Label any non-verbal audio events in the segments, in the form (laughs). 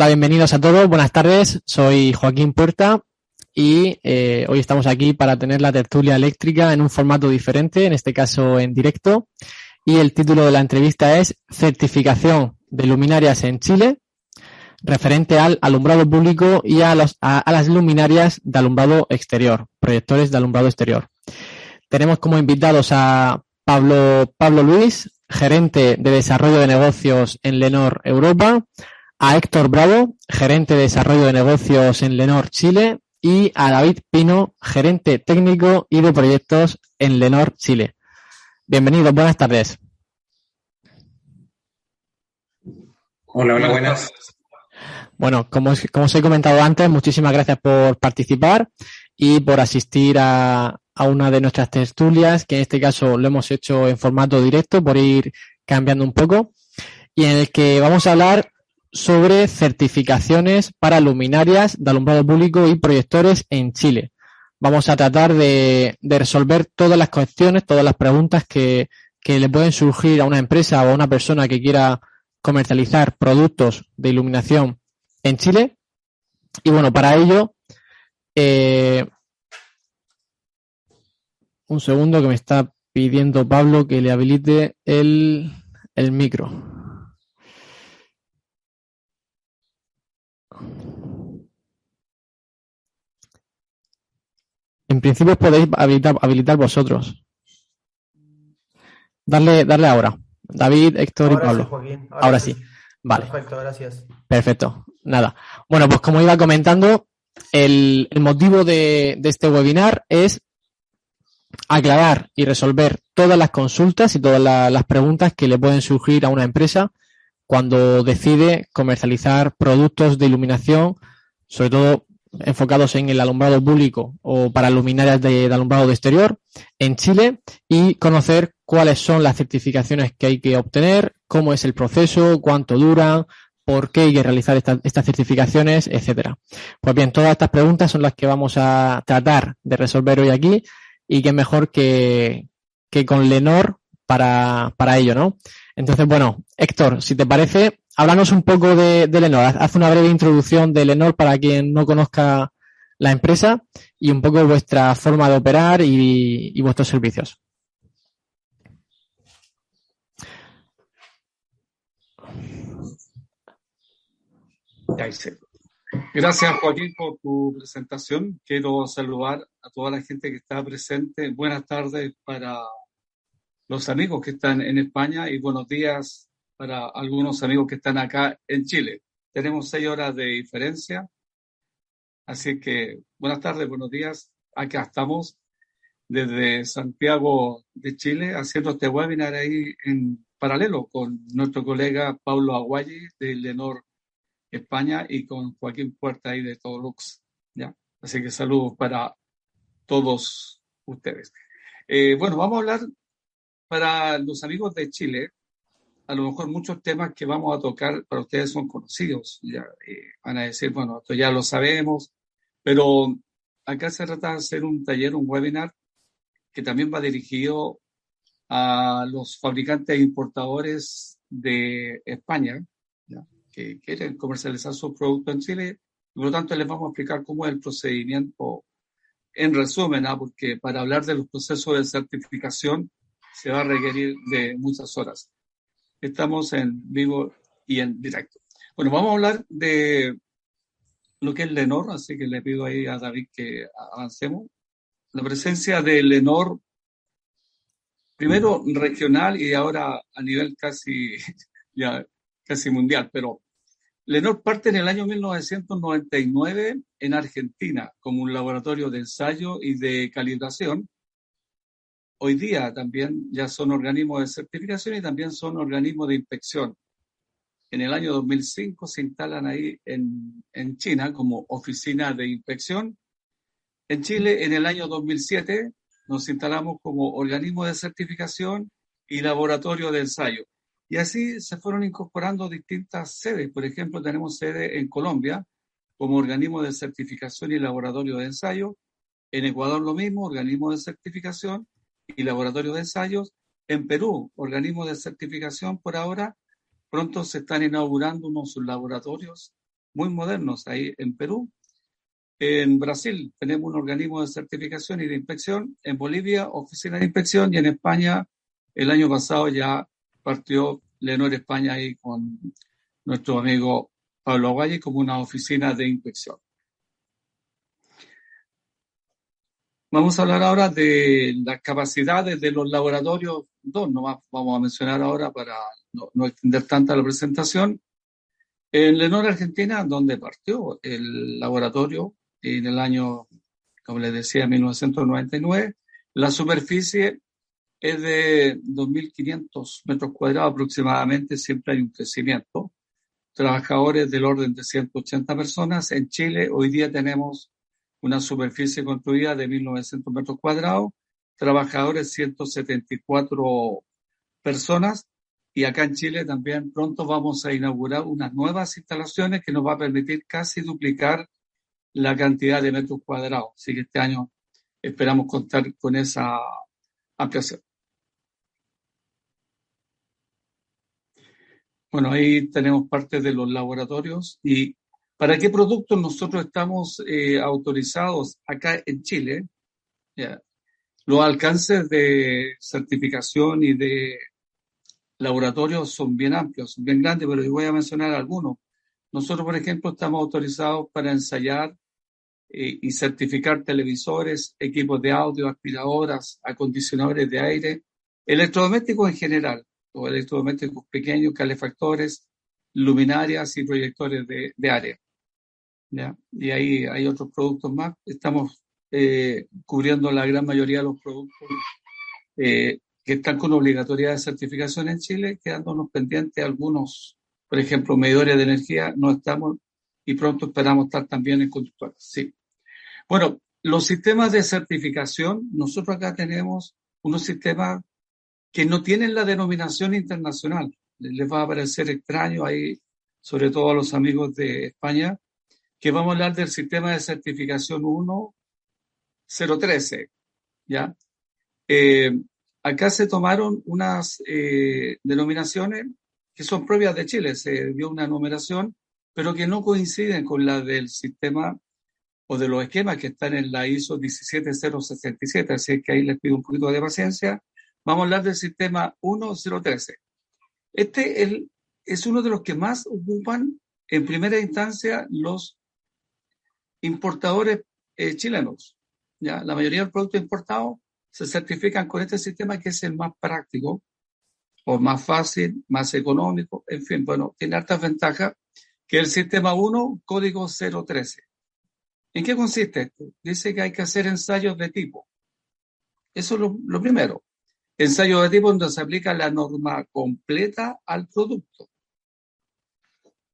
Hola, bienvenidos a todos. Buenas tardes. Soy Joaquín Puerta y eh, hoy estamos aquí para tener la tertulia eléctrica en un formato diferente, en este caso en directo. Y el título de la entrevista es Certificación de luminarias en Chile, referente al alumbrado público y a, los, a, las luminarias de alumbrado exterior, proyectores de alumbrado exterior. Tenemos como invitados a Pablo, Pablo Luis, gerente de desarrollo de negocios en Lenor Europa, a Héctor Bravo, gerente de desarrollo de negocios en Lenor Chile, y a David Pino, gerente técnico y de proyectos en Lenor Chile. Bienvenidos, buenas tardes. Hola, hola, buenas. Bueno, como, como os he comentado antes, muchísimas gracias por participar y por asistir a, a una de nuestras tertulias, que en este caso lo hemos hecho en formato directo por ir cambiando un poco, y en el que vamos a hablar sobre certificaciones para luminarias de alumbrado público y proyectores en Chile. Vamos a tratar de, resolver todas las cuestiones, todas las preguntas que, le pueden surgir a una empresa o a una persona que quiera comercializar productos de iluminación en Chile. Y bueno, para ello, eh, un segundo que me está pidiendo Pablo que le habilite el, el micro. En principio podéis habilitar, vosotros. Darle, darle ahora. David, Héctor y Pablo. ahora, sí. Vale. Perfecto, gracias. Perfecto. Nada. Bueno, pues como iba comentando, el, motivo de, este webinar es aclarar y resolver todas las consultas y todas las preguntas que le pueden surgir a una empresa cuando decide comercializar productos de iluminación, sobre todo enfocados en el alumbrado público o para luminarias de, alumbrado de exterior en Chile y conocer cuáles son las certificaciones que hay que obtener, cómo es el proceso, cuánto dura, por qué hay que realizar estas certificaciones, etcétera. Pues bien, todas estas preguntas son las que vamos a tratar de resolver hoy aquí y que mejor que, que con Lenor para, para ello, ¿no? Entonces, bueno, Héctor, si te parece, háblanos un poco de, Lenor. Haz una breve introducción de Lenor para quien no conozca la empresa y un poco vuestra forma de operar y, vuestros servicios. Gracias Joaquín por tu presentación. Quiero saludar a toda la gente que está presente. Buenas tardes para los amigos que están en España y buenos días para algunos amigos que están acá en Chile. Tenemos seis horas de diferencia, así que buenas tardes, buenos días. Acá estamos desde Santiago de Chile haciendo este webinar ahí en paralelo con nuestro colega Paulo Aguayi de Lenor España y con Joaquín Puerta ahí de Tolux. ¿ya? Así que saludos para todos ustedes. Eh, bueno, vamos a hablar para los amigos de Chile a lo mejor muchos temas que vamos a tocar para ustedes son conocidos. Ya, eh, van a decir, bueno, esto ya lo sabemos, pero acá se trata de hacer un taller, un webinar, que también va dirigido a los fabricantes e importadores de España, que quieren comercializar sus productos en Chile. Por lo tanto, les vamos a explicar cómo es el procedimiento en resumen, ¿ah? porque para hablar de los procesos de certificación se va a requerir de muchas horas. Estamos en vivo y en directo. Bueno, vamos a hablar de lo que es Lenor, así que le pido ahí a David que avancemos. La presencia de Lenor, primero regional y ahora a nivel casi, (laughs) ya, casi mundial, pero Lenor parte en el año 1999 en Argentina como un laboratorio de ensayo y de calibración hoy día también ya son organismos de certificación y también son organismos de inspección. En el año 2005 se instalan ahí en, China como oficina de inspección. En Chile, en el año 2007, nos instalamos como organismo de certificación y laboratorio de ensayo. Y así se fueron incorporando distintas sedes. Por ejemplo, tenemos sede en Colombia como organismo de certificación y laboratorio de ensayo. En Ecuador lo mismo, organismo de certificación y laboratorios de ensayos. En Perú, organismos de certificación por ahora, pronto se están inaugurando unos laboratorios muy modernos ahí en Perú. En Brasil tenemos un organismo de certificación y de inspección. En Bolivia, oficina de inspección. Y en España, el año pasado ya partió Lenor España ahí con nuestro amigo Pablo Aguaye como una oficina de inspección. Vamos a hablar ahora de las capacidades de los laboratorios, dos nomás vamos a mencionar ahora para no, extender tanta la presentación. En Lenor, Argentina, donde partió el laboratorio en el año, como les decía, 1999, la superficie es de 2.500 metros cuadrados aproximadamente, siempre hay un crecimiento. Trabajadores del orden de 180 personas. En Chile hoy día tenemos una superficie construida de 1.900 metros cuadrados, trabajadores 174 personas y acá en Chile también pronto vamos a inaugurar unas nuevas instalaciones que nos va a permitir casi duplicar la cantidad de metros cuadrados. Así que este año esperamos contar con esa ampliación. Bueno, ahí tenemos parte de los laboratorios y ¿Para qué productos nosotros estamos eh, autorizados acá en Chile? Los alcances de certificación y de laboratorios son bien amplios, bien grandes, pero yo voy a mencionar algunos. Nosotros, por ejemplo, estamos autorizados para ensayar eh, y certificar televisores, equipos de audio, aspiradoras, acondicionadores de aire, electrodomésticos en general, o electrodomésticos pequeños, calefactores, luminarias y proyectores de, de área. Y ahí hay otros productos más. Estamos eh, cubriendo la gran mayoría de los productos eh, que están con obligatoriedad de certificación en Chile, quedándonos pendientes algunos, por ejemplo, medidores de energía, no estamos y pronto esperamos estar también en conductores. Sí. Bueno, los sistemas de certificación, nosotros acá tenemos unos sistemas que no tienen la denominación internacional. Les va a parecer extraño ahí, sobre todo a los amigos de España, que vamos a hablar del sistema de certificación 1013. ¿ya? Eh, acá se tomaron unas eh, denominaciones que son propias de Chile, se dio una numeración, pero que no coinciden con la del sistema o de los esquemas que están en la ISO 17067, así que ahí les pido un poquito de paciencia. Vamos a hablar del sistema 1013. Este es uno de los que más ocupan en primera instancia los importadores eh, chilenos. ¿ya? La mayoría de los productos importados se certifican con este sistema que es el más práctico o más fácil, más económico, en fin, bueno, tiene altas ventajas que el sistema 1, código 013. ¿En qué consiste esto? Dice que hay que hacer ensayos de tipo. Eso es lo, primero. Ensayos de tipo donde se aplica la norma completa al producto.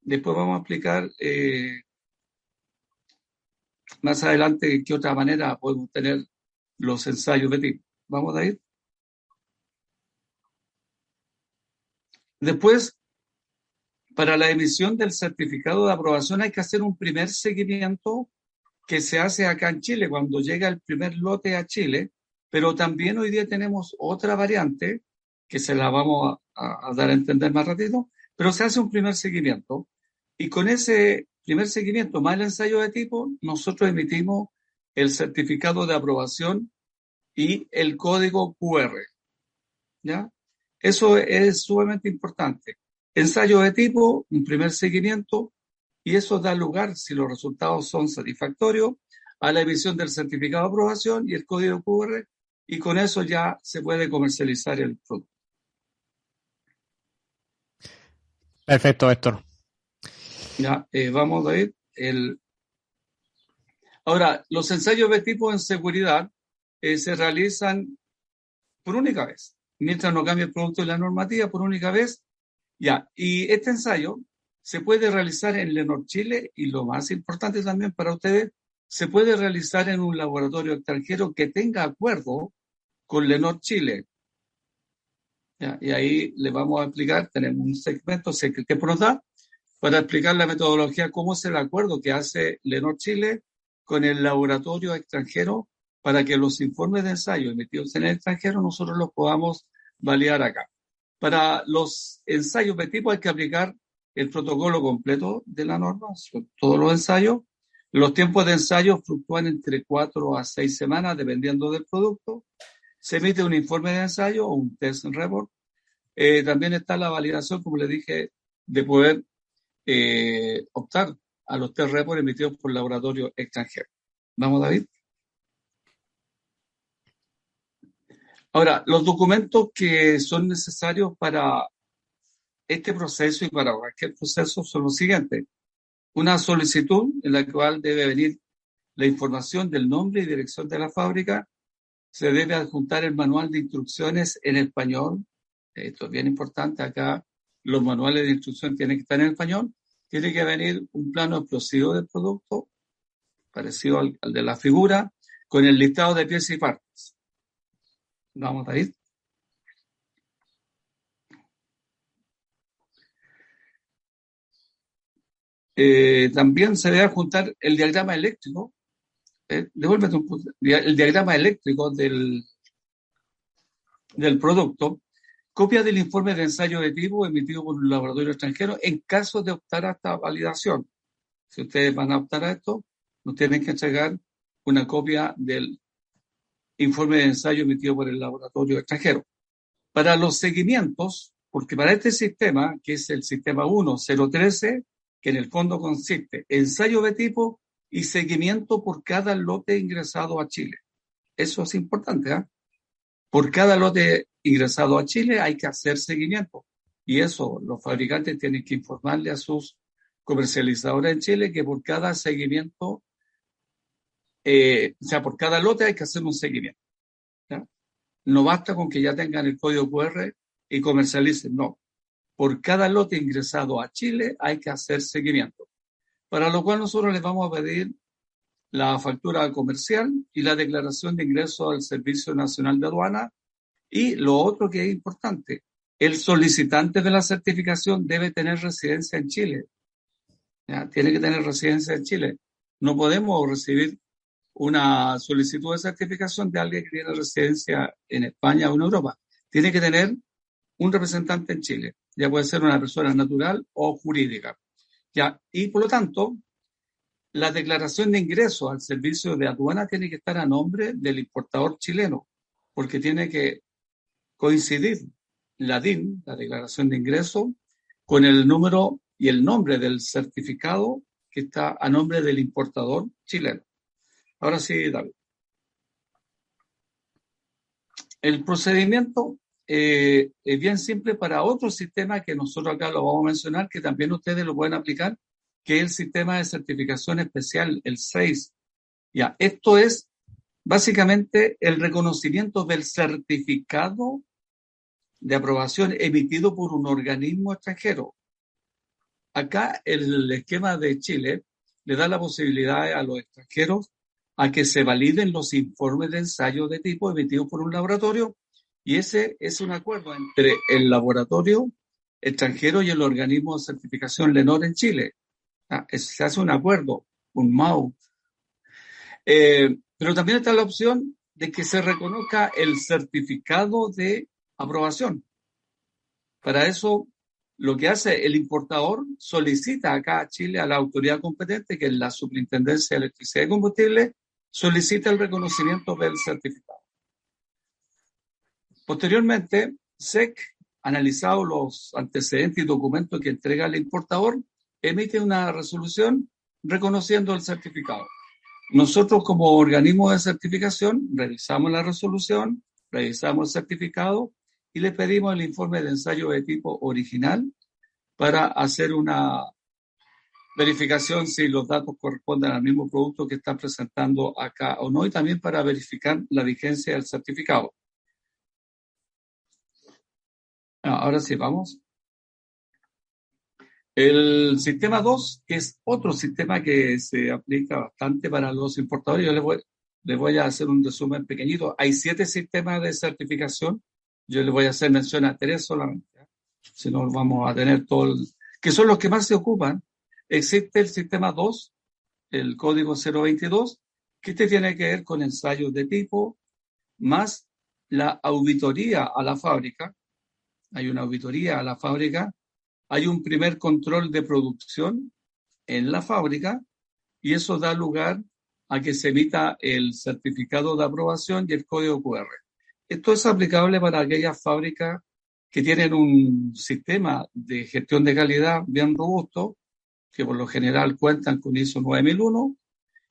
Después vamos a explicar eh, más adelante qué otra manera podemos tener los ensayos de tipo. Vamos a ir. Después, para la emisión del certificado de aprobación hay que hacer un primer seguimiento que se hace acá en Chile cuando llega el primer lote a Chile, pero también hoy día tenemos otra variante que se la vamos a, a dar a entender más rápido, pero se hace un primer seguimiento y con ese primer seguimiento más el ensayo de tipo, nosotros emitimos el certificado de aprobación y el código QR. ¿Ya? Eso es sumamente importante. Ensayo de tipo, un primer seguimiento, y eso da lugar, si los resultados son satisfactorios, a la emisión del certificado de aprobación y el código QR, y con eso ya se puede comercializar el producto. Perfecto, Héctor. Ya, eh, vamos ver. El... Ahora, los ensayos de tipo en seguridad eh, se realizan por única vez. Mientras no cambie el producto de la normativa, por única vez. Ya, y este ensayo se puede realizar en Lenor Chile y lo más importante también para ustedes, se puede realizar en un laboratorio extranjero que tenga acuerdo con Lenor Chile. Ya, y ahí le vamos a explicar, tenemos un segmento que por da para explicar la metodología, cómo es el acuerdo que hace Lenor Chile con el laboratorio extranjero para que los informes de ensayo emitidos en el extranjero nosotros los podamos validar acá. Para los ensayos de tipo hay que aplicar el protocolo completo de la norma, todos los ensayos. Los tiempos de ensayo fluctúan entre cuatro a seis semanas, dependiendo del producto. Se emite un informe de ensayo o un test report. Eh, también está la validación, como le dije, de poder eh, optar a los test reports emitidos por laboratorios extranjeros. Vamos, David. Ahora, los documentos que son necesarios para este proceso y para cualquier proceso son los siguientes. Una solicitud en la cual debe venir la información del nombre y dirección de la fábrica. Se debe adjuntar el manual de instrucciones en español. Esto es bien importante. Acá los manuales de instrucción tienen que estar en español. Tiene que venir un plano explosivo del producto, parecido al, de la figura, con el listado de piezas y partes. Vamos a ir. Eh, también se debe juntar el diagrama eléctrico. Eh, devuélvete un el diagrama eléctrico del, del producto. Copia del informe de ensayo de tipo emitido por un laboratorio extranjero en caso de optar a esta validación. Si ustedes van a optar a esto, nos tienen que entregar una copia del informe de ensayo emitido por el laboratorio extranjero. Para los seguimientos, porque para este sistema, que es el sistema 1013, que en el fondo consiste ensayo de tipo y seguimiento por cada lote ingresado a Chile. Eso es importante. ¿eh? Por cada lote ingresado a Chile hay que hacer seguimiento. Y eso los fabricantes tienen que informarle a sus comercializadores en Chile que por cada seguimiento eh, o sea, por cada lote hay que hacer un seguimiento. No basta con que ya tengan el código QR y comercialicen, no. Por cada lote ingresado a Chile hay que hacer seguimiento. Para lo cual nosotros les vamos a pedir la factura comercial y la declaración de ingreso al Servicio Nacional de Aduana. Y lo otro que es importante, el solicitante de la certificación debe tener residencia en Chile. Tiene que tener residencia en Chile. No podemos recibir una solicitud de certificación de alguien que tiene residencia en España o en Europa. Tiene que tener un representante en Chile. Ya puede ser una persona natural o jurídica. Ya, y por lo tanto, la declaración de ingreso al servicio de aduana tiene que estar a nombre del importador chileno, porque tiene que coincidir la DIN, la declaración de ingreso, con el número y el nombre del certificado que está a nombre del importador chileno. Ahora sí, David. El procedimiento eh, es bien simple para otro sistema que nosotros acá lo vamos a mencionar, que también ustedes lo pueden aplicar, que es el sistema de certificación especial, el 6. Ya, esto es básicamente el reconocimiento del certificado de aprobación emitido por un organismo extranjero. Acá el esquema de Chile le da la posibilidad a los extranjeros a que se validen los informes de ensayo de tipo emitidos por un laboratorio y ese es un acuerdo entre el laboratorio extranjero y el organismo de certificación LENOR en Chile. Ah, se hace un acuerdo, un MAU. Eh, pero también está la opción de que se reconozca el certificado de aprobación. Para eso, lo que hace el importador solicita acá a Chile a la autoridad competente, que es la Superintendencia de Electricidad y Combustible, solicita el reconocimiento del certificado. Posteriormente, SEC, analizado los antecedentes y documentos que entrega el importador, emite una resolución reconociendo el certificado. Nosotros como organismo de certificación revisamos la resolución, revisamos el certificado y le pedimos el informe de ensayo de tipo original para hacer una verificación si los datos corresponden al mismo producto que está presentando acá o no, y también para verificar la vigencia del certificado. Ah, ahora sí, vamos. El sistema 2, que es otro sistema que se aplica bastante para los importadores, yo les voy, les voy a hacer un resumen pequeñito. Hay siete sistemas de certificación, yo les voy a hacer mención a tres solamente, si no vamos a tener todo el, que son los que más se ocupan Existe el sistema 2, el código 022, que este tiene que ver con ensayos de tipo, más la auditoría a la fábrica. Hay una auditoría a la fábrica hay un primer control de producción en la fábrica y eso da lugar a que se emita el certificado de aprobación y el código QR. Esto es aplicable para aquellas fábricas que tienen un sistema de gestión de calidad bien robusto, que por lo general cuentan con ISO 9001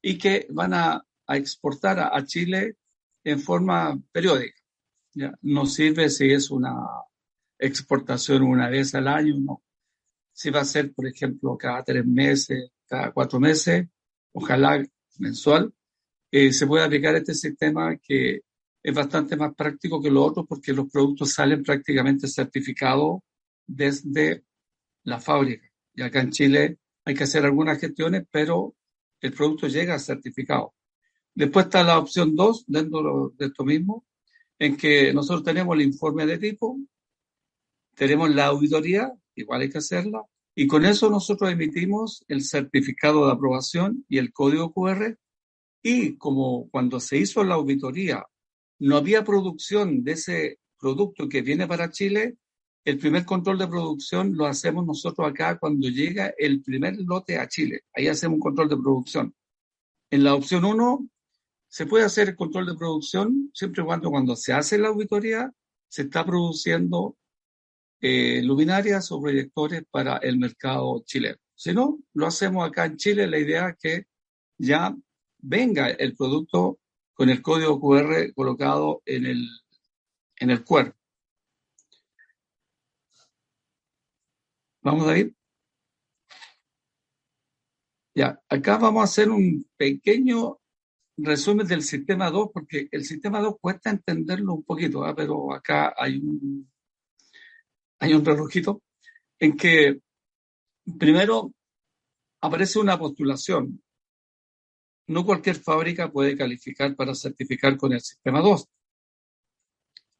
y que van a, exportar a, Chile en forma periódica. ¿ya? No sirve si es una exportación una vez al año. Si va a ser, por ejemplo, cada tres meses, cada cuatro meses, ojalá mensual, eh, se puede aplicar este sistema que es bastante más práctico que lo otro porque los productos salen prácticamente certificados desde la fábrica. Y acá en Chile hay que hacer algunas gestiones, pero el producto llega certificado. Después está la opción 2 dentro de esto mismo, en que nosotros tenemos el informe de tipo, tenemos la auditoría, igual hay que hacerla, y con eso nosotros emitimos el certificado de aprobación y el código QR. Y como cuando se hizo la auditoría no había producción de ese producto que viene para Chile, el primer control de producción lo hacemos nosotros acá cuando llega el primer lote a Chile. Ahí hacemos un control de producción. En la opción 1 se puede hacer el control de producción siempre y cuando cuando se hace la auditoría se está produciendo eh, luminarias o proyectores para el mercado chileno. Si no, lo hacemos acá en Chile. La idea es que ya venga el producto con el código QR colocado en el, en el cuerpo. Vamos ir. Ya, acá vamos a hacer un pequeño resumen del sistema 2, porque el sistema 2 cuesta entenderlo un poquito, ¿ah? pero acá hay un, hay un relojito en que primero aparece una postulación no cualquier fábrica puede calificar para certificar con el sistema 2.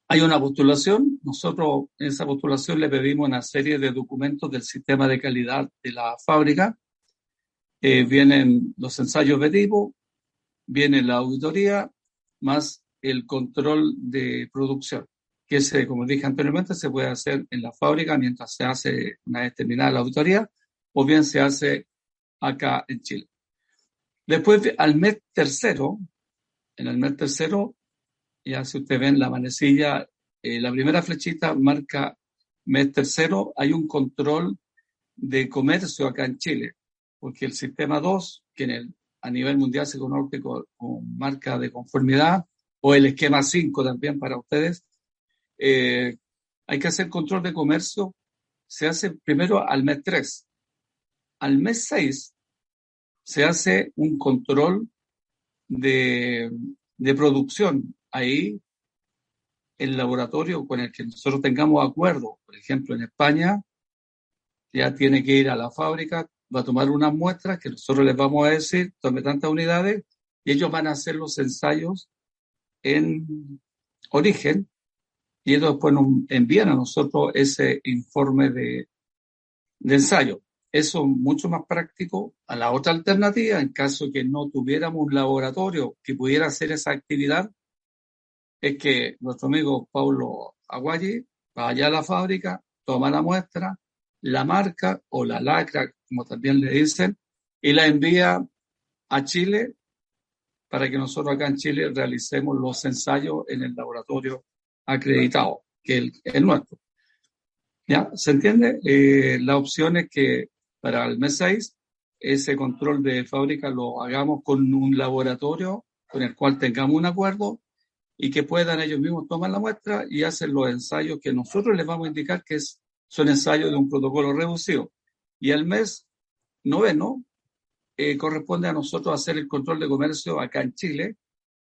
Hay una postulación, nosotros en esa postulación le pedimos una serie de documentos del sistema de calidad de la fábrica. Eh, vienen los ensayos de tipo, viene la auditoría, más el control de producción, que se, como dije anteriormente, se puede hacer en la fábrica mientras se hace una vez terminada la auditoría, o bien se hace acá en Chile. Después, al mes tercero, en el mes tercero, ya si ustedes ven la manecilla, eh, la primera flechita marca mes tercero, hay un control de comercio acá en Chile, porque el sistema 2, que en el, a nivel mundial se conoce con, marca de conformidad, o el esquema 5 también para ustedes, eh, hay que hacer control de comercio, se hace primero al mes 3. Al mes 6 se hace un control de, producción. Ahí el laboratorio con el que nosotros tengamos acuerdo, por ejemplo en España, ya tiene que ir a la fábrica, va a tomar unas muestras que nosotros les vamos a decir, tome tantas unidades, y ellos van a hacer los ensayos en origen, y ellos después nos envían a nosotros ese informe de, ensayo. Eso es mucho más práctico a la otra alternativa, en caso que no tuviéramos un laboratorio que pudiera hacer esa actividad, es que nuestro amigo Paulo Aguayi vaya a la fábrica, toma la muestra, la marca o la lacra, como también le dicen, y la envía a Chile para que nosotros acá en Chile realicemos los ensayos en el laboratorio acreditado, que es el, nuestro. ¿Ya? ¿Se entiende? Eh, la opción es que para el mes 6, ese control de fábrica lo hagamos con un laboratorio con el cual tengamos un acuerdo y que puedan ellos mismos tomar la muestra y hacer los ensayos que nosotros les vamos a indicar que es, son ensayos de un protocolo reducido. Y el mes noveno eh, corresponde a nosotros hacer el control de comercio acá en Chile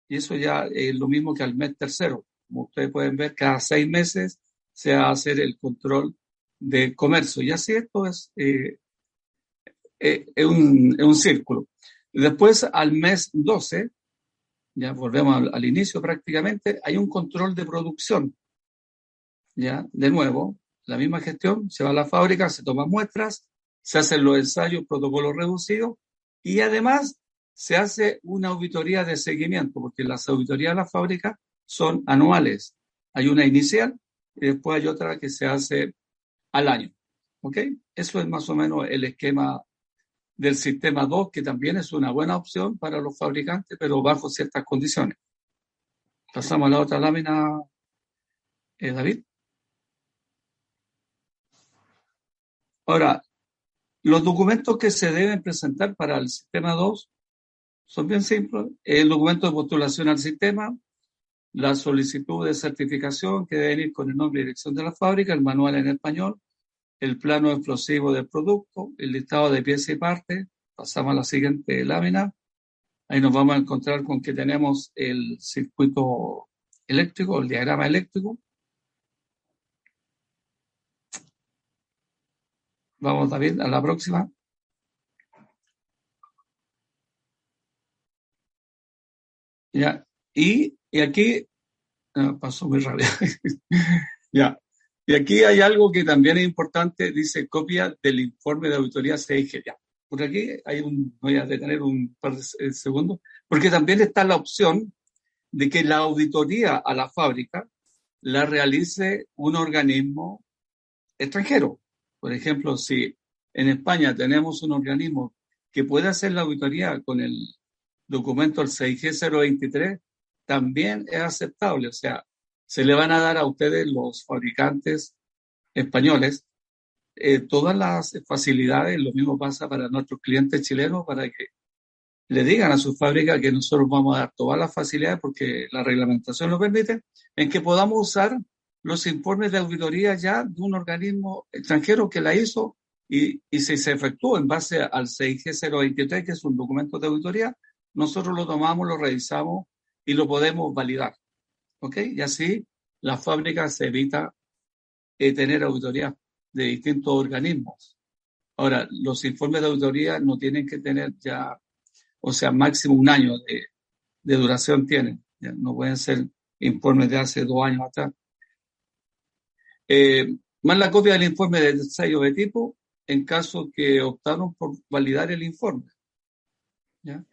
y eso ya es lo mismo que al mes tercero. Como ustedes pueden ver, cada seis meses se va a hacer el control de comercio. Y así esto es eh, eh, es, un, es, un, círculo. Después, al mes 12, ya volvemos al, inicio prácticamente, hay un control de producción. Ya, de nuevo, la misma gestión, se va a la fábrica, se toman muestras, se hacen los ensayos, protocolo reducido y además se hace una auditoría de seguimiento, porque las auditorías de la fábrica son anuales. Hay una inicial y después hay otra que se hace al año. ¿Ok? Eso es más o menos el esquema del sistema 2, que también es una buena opción para los fabricantes, pero bajo ciertas condiciones. Pasamos a la otra lámina, eh, David. Ahora, los documentos que se deben presentar para el sistema 2 son bien simples. El documento de postulación al sistema, la solicitud de certificación que debe ir con el nombre y dirección de la fábrica, el manual en español, el plano explosivo del producto, el listado de piezas y partes. Pasamos a la siguiente lámina. Ahí nos vamos a encontrar con que tenemos el circuito eléctrico, el diagrama eléctrico. Vamos, David, a la próxima. Ya, y, y aquí, ah, pasó muy rápido. (laughs) ya, y aquí hay algo que también es importante, dice copia del informe de auditoría CIG. Ya, por aquí hay un, voy a detener un par de segundos, porque también está la opción de que la auditoría a la fábrica la realice un organismo extranjero. Por ejemplo, si en España tenemos un organismo que puede hacer la auditoría con el documento el 6G023, también es aceptable. O sea, se le van a dar a ustedes los fabricantes españoles eh, todas las facilidades, lo mismo pasa para nuestros clientes chilenos, para que le digan a su fábrica que nosotros vamos a dar todas las facilidades porque la reglamentación lo permite, en que podamos usar los informes de auditoría ya de un organismo extranjero que la hizo y, y si se efectuó en base al 6G023, que es un documento de auditoría, nosotros lo tomamos, lo revisamos y lo podemos validar. ¿Ok? Y así la fábrica se evita eh, tener auditoría de distintos organismos. Ahora, los informes de auditoría no tienen que tener ya, o sea, máximo un año de, duración tienen. No pueden ser informes de hace dos años atrás. Eh, más la copia del informe de sello de tipo en caso que optaron por validar el informe. ¿ya?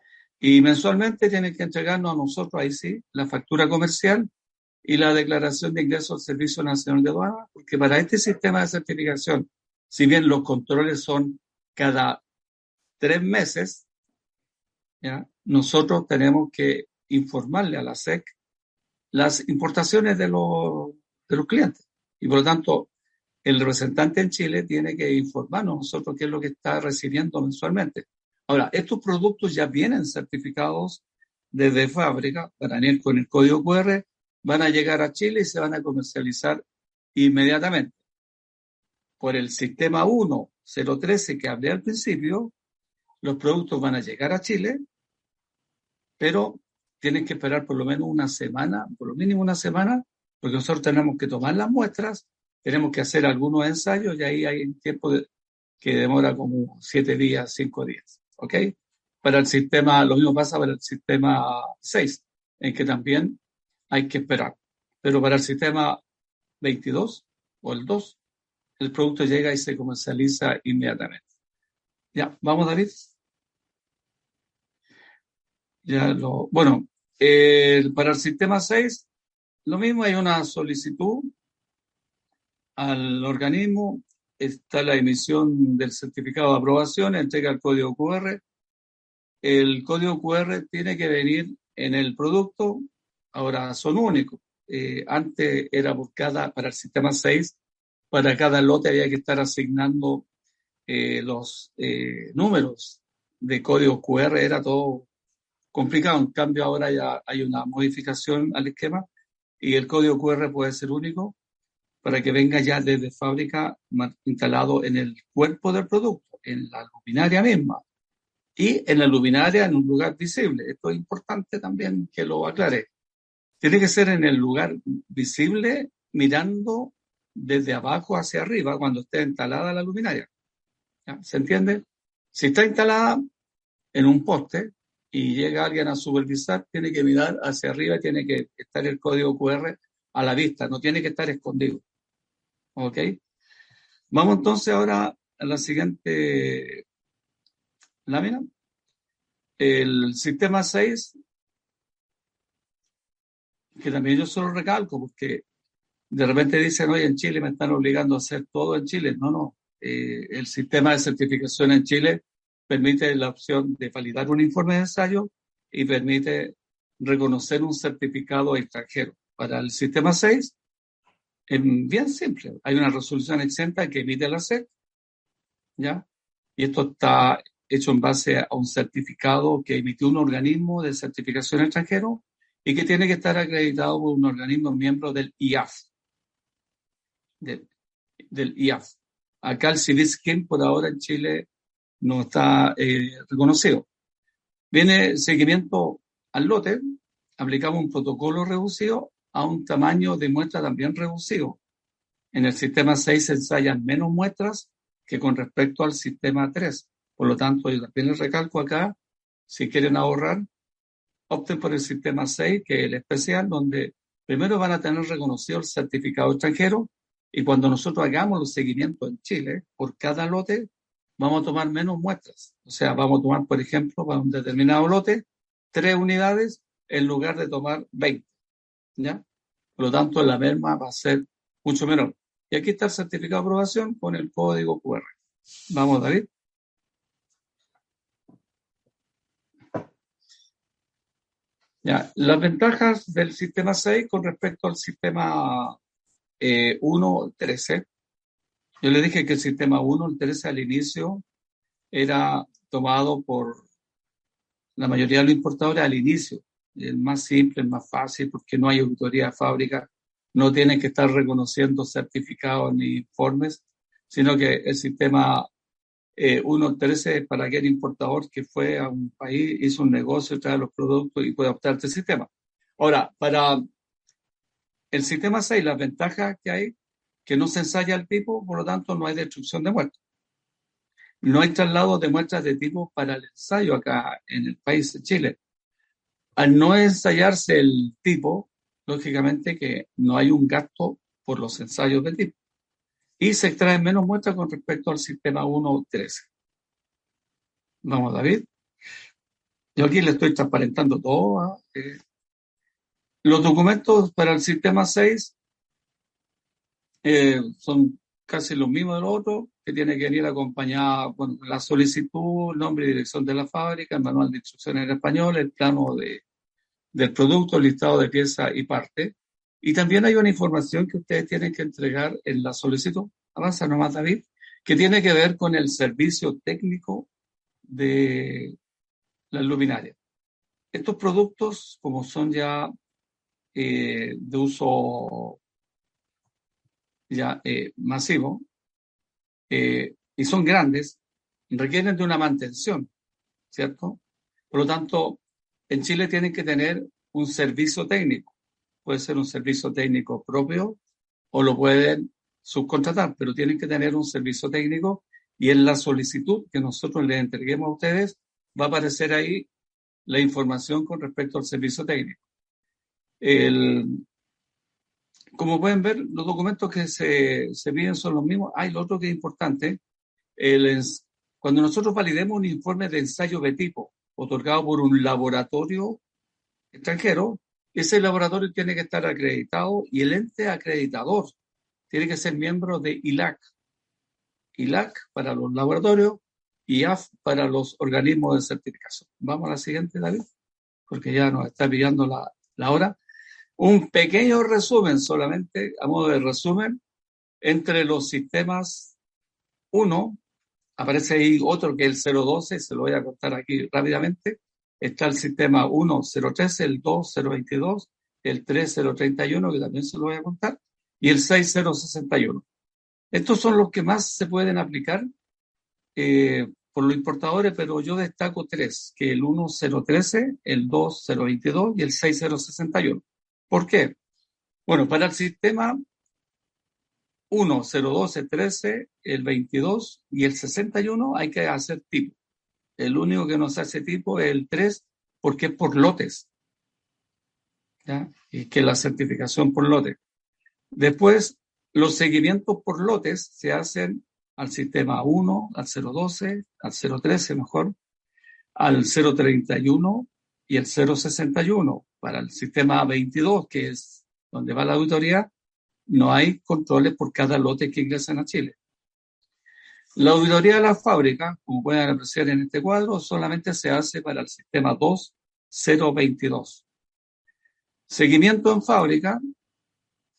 Y mensualmente tienen que entregarnos a nosotros, ahí sí, la factura comercial y la declaración de ingreso al Servicio Nacional de Aduanas, porque para este sistema de certificación, si bien los controles son cada tres meses, nosotros tenemos que informarle a la SEC las importaciones de los, de los clientes. Y por lo tanto, el representante en Chile tiene que informarnos nosotros qué es lo que está recibiendo mensualmente. Ahora, estos productos ya vienen certificados desde fábrica, van a ir con el código QR, van a llegar a Chile y se van a comercializar inmediatamente. Por el sistema 1013 que hablé al principio, los productos van a llegar a Chile, pero tienen que esperar por lo menos una semana, por lo mínimo una semana, porque nosotros tenemos que tomar las muestras, tenemos que hacer algunos ensayos y ahí hay un tiempo que demora como siete días, cinco días. ¿Ok? Para el sistema, lo mismo pasa para el sistema 6, en que también hay que esperar. Pero para el sistema 22 o el 2, el producto llega y se comercializa inmediatamente. Ya, vamos, David. Ya lo, bueno, para el sistema 6, lo mismo hay una solicitud al organismo está la emisión del certificado de aprobación, entrega el código QR. El código QR tiene que venir en el producto, ahora son únicos. Eh, antes era por cada, para el sistema 6, para cada lote había que estar asignando eh, los eh, números de código QR, era todo complicado. En cambio, ahora ya hay una modificación al esquema y el código QR puede ser único para que venga ya desde fábrica instalado en el cuerpo del producto, en la luminaria misma y en la luminaria en un lugar visible. Esto es importante también que lo aclare. Tiene que ser en el lugar visible mirando desde abajo hacia arriba cuando esté instalada la luminaria. ¿Se entiende? Si está instalada en un poste y llega alguien a supervisar, tiene que mirar hacia arriba, tiene que estar el código QR a la vista, no tiene que estar escondido. ¿Ok? Vamos entonces ahora a la siguiente lámina. El sistema 6, que también yo solo recalco porque de repente dicen, oye, en Chile me están obligando a hacer todo en Chile. No, no. eh, el sistema de certificación en Chile permite la opción de validar un informe de ensayo y permite reconocer un certificado extranjero. Para el sistema 6, es bien simple. Hay una resolución exenta que emite la SEC, ¿ya? Y esto está hecho en base a un certificado que emitió un organismo de certificación extranjero y que tiene que estar acreditado por un organismo miembro del IAF. Del, IAF. Acá el CIVISKIN por ahora en Chile no está eh, reconocido. Viene seguimiento al lote, aplicamos un protocolo reducido a un tamaño de muestra también reducido. En el sistema 6 se ensayan menos muestras que con respecto al sistema 3. Por lo tanto, yo también les recalco acá, si quieren ahorrar, opten por el sistema 6, que es el especial, donde primero van a tener reconocido el certificado extranjero y cuando nosotros hagamos los seguimientos en Chile, por cada lote, vamos a tomar menos muestras. O sea, vamos a tomar, por ejemplo, para un determinado lote, tres unidades en lugar de tomar 20. ¿Ya? Por lo tanto, la merma va a ser mucho menor. Y aquí está el certificado de aprobación con el código QR. Vamos, David. Ya, las ventajas del sistema 6 con respecto al sistema eh, 1, 13. Yo le dije que el sistema 1, el 13 al inicio, era tomado por la mayoría de los importadores al inicio. El más simple, el más fácil, porque no hay auditoría de fábrica, no tienen que estar reconociendo certificados ni informes, sino que el sistema eh, 1.13 para aquel importador que fue a un país, hizo un negocio, trae los productos y puede optar este sistema. Ahora, para el sistema 6, las ventajas que hay, que no se ensaya el tipo, por lo tanto no hay destrucción de muestras. No hay traslado de muestras de tipo para el ensayo acá en el país de Chile. Al no ensayarse el tipo, lógicamente que no hay un gasto por los ensayos de tipo y se extraen menos muestras con respecto al sistema 1.13. Vamos, David. Yo aquí le estoy transparentando todo. ¿ah? Eh, los documentos para el sistema 6 eh, son casi los mismos de los otros, que tiene que venir acompañada con la solicitud, nombre y dirección de la fábrica, el manual de instrucciones en español, el plano de, del producto, el listado de piezas y parte. Y también hay una información que ustedes tienen que entregar en la solicitud, avanza nomás David, que tiene que ver con el servicio técnico de las luminarias. Estos productos, como son ya eh, de uso ya eh, masivo eh, y son grandes, requieren de una mantención, ¿cierto? Por lo tanto, en Chile tienen que tener un servicio técnico puede ser un servicio técnico propio o lo pueden subcontratar, pero tienen que tener un servicio técnico y en la solicitud que nosotros les entreguemos a ustedes va a aparecer ahí la información con respecto al servicio técnico. Como pueden ver, los documentos que se, se piden son los mismos. Hay lo otro que es importante. El, cuando nosotros validemos un informe de ensayo de tipo otorgado por un laboratorio extranjero, ese laboratorio tiene que estar acreditado y el ente acreditador tiene que ser miembro de ILAC. ILAC para los laboratorios y AF para los organismos de certificación. Vamos a la siguiente, David, porque ya nos está pillando la, la hora. Un pequeño resumen solamente, a modo de resumen, entre los sistemas 1, aparece ahí otro que es el 012, se lo voy a contar aquí rápidamente, Está el sistema 1013, el 2022, el 3031, que también se lo voy a contar, y el 6061. Estos son los que más se pueden aplicar eh, por los importadores, pero yo destaco tres, que el 1013, el 2022 y el 6061. ¿Por qué? Bueno, para el sistema 1, 012, 13, el 22 y el 61 hay que hacer tipo. El único que nos hace tipo es el 3 porque es por lotes. Y que la certificación por lote. Después, los seguimientos por lotes se hacen al sistema 1, al 012, al 013 mejor, al 031 y el 061. Para el sistema 22, que es donde va la auditoría, no hay controles por cada lote que ingresan a Chile. La auditoría de la fábrica, como pueden apreciar en este cuadro, solamente se hace para el sistema 2022. Seguimiento en fábrica,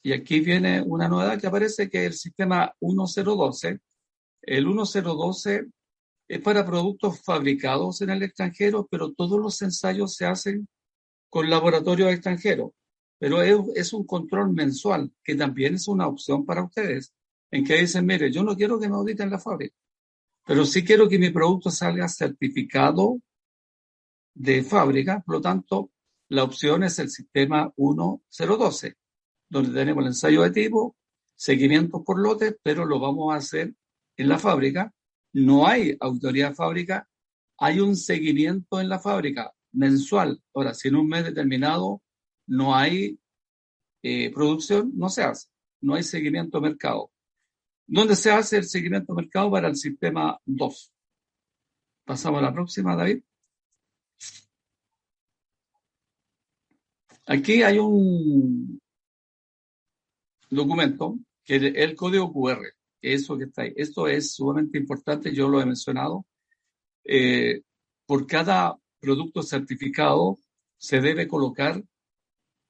y aquí viene una novedad que aparece que el sistema 1012, el 1012 es para productos fabricados en el extranjero, pero todos los ensayos se hacen con laboratorios extranjeros. Pero es, un control mensual, que también es una opción para ustedes en que dicen, mire, yo no quiero que me auditen la fábrica, pero sí quiero que mi producto salga certificado de fábrica, por lo tanto, la opción es el sistema 1012, donde tenemos el ensayo de tipo, seguimiento por lotes, pero lo vamos a hacer en la fábrica. No hay auditoría de fábrica, hay un seguimiento en la fábrica mensual. Ahora, si en un mes determinado no hay eh, producción, no se hace, no hay seguimiento mercado donde se hace el seguimiento mercado para el sistema 2. Pasamos a la próxima, David. Aquí hay un documento que es el código QR, eso que está ahí. Esto es sumamente importante, yo lo he mencionado. Eh, por cada producto certificado se debe colocar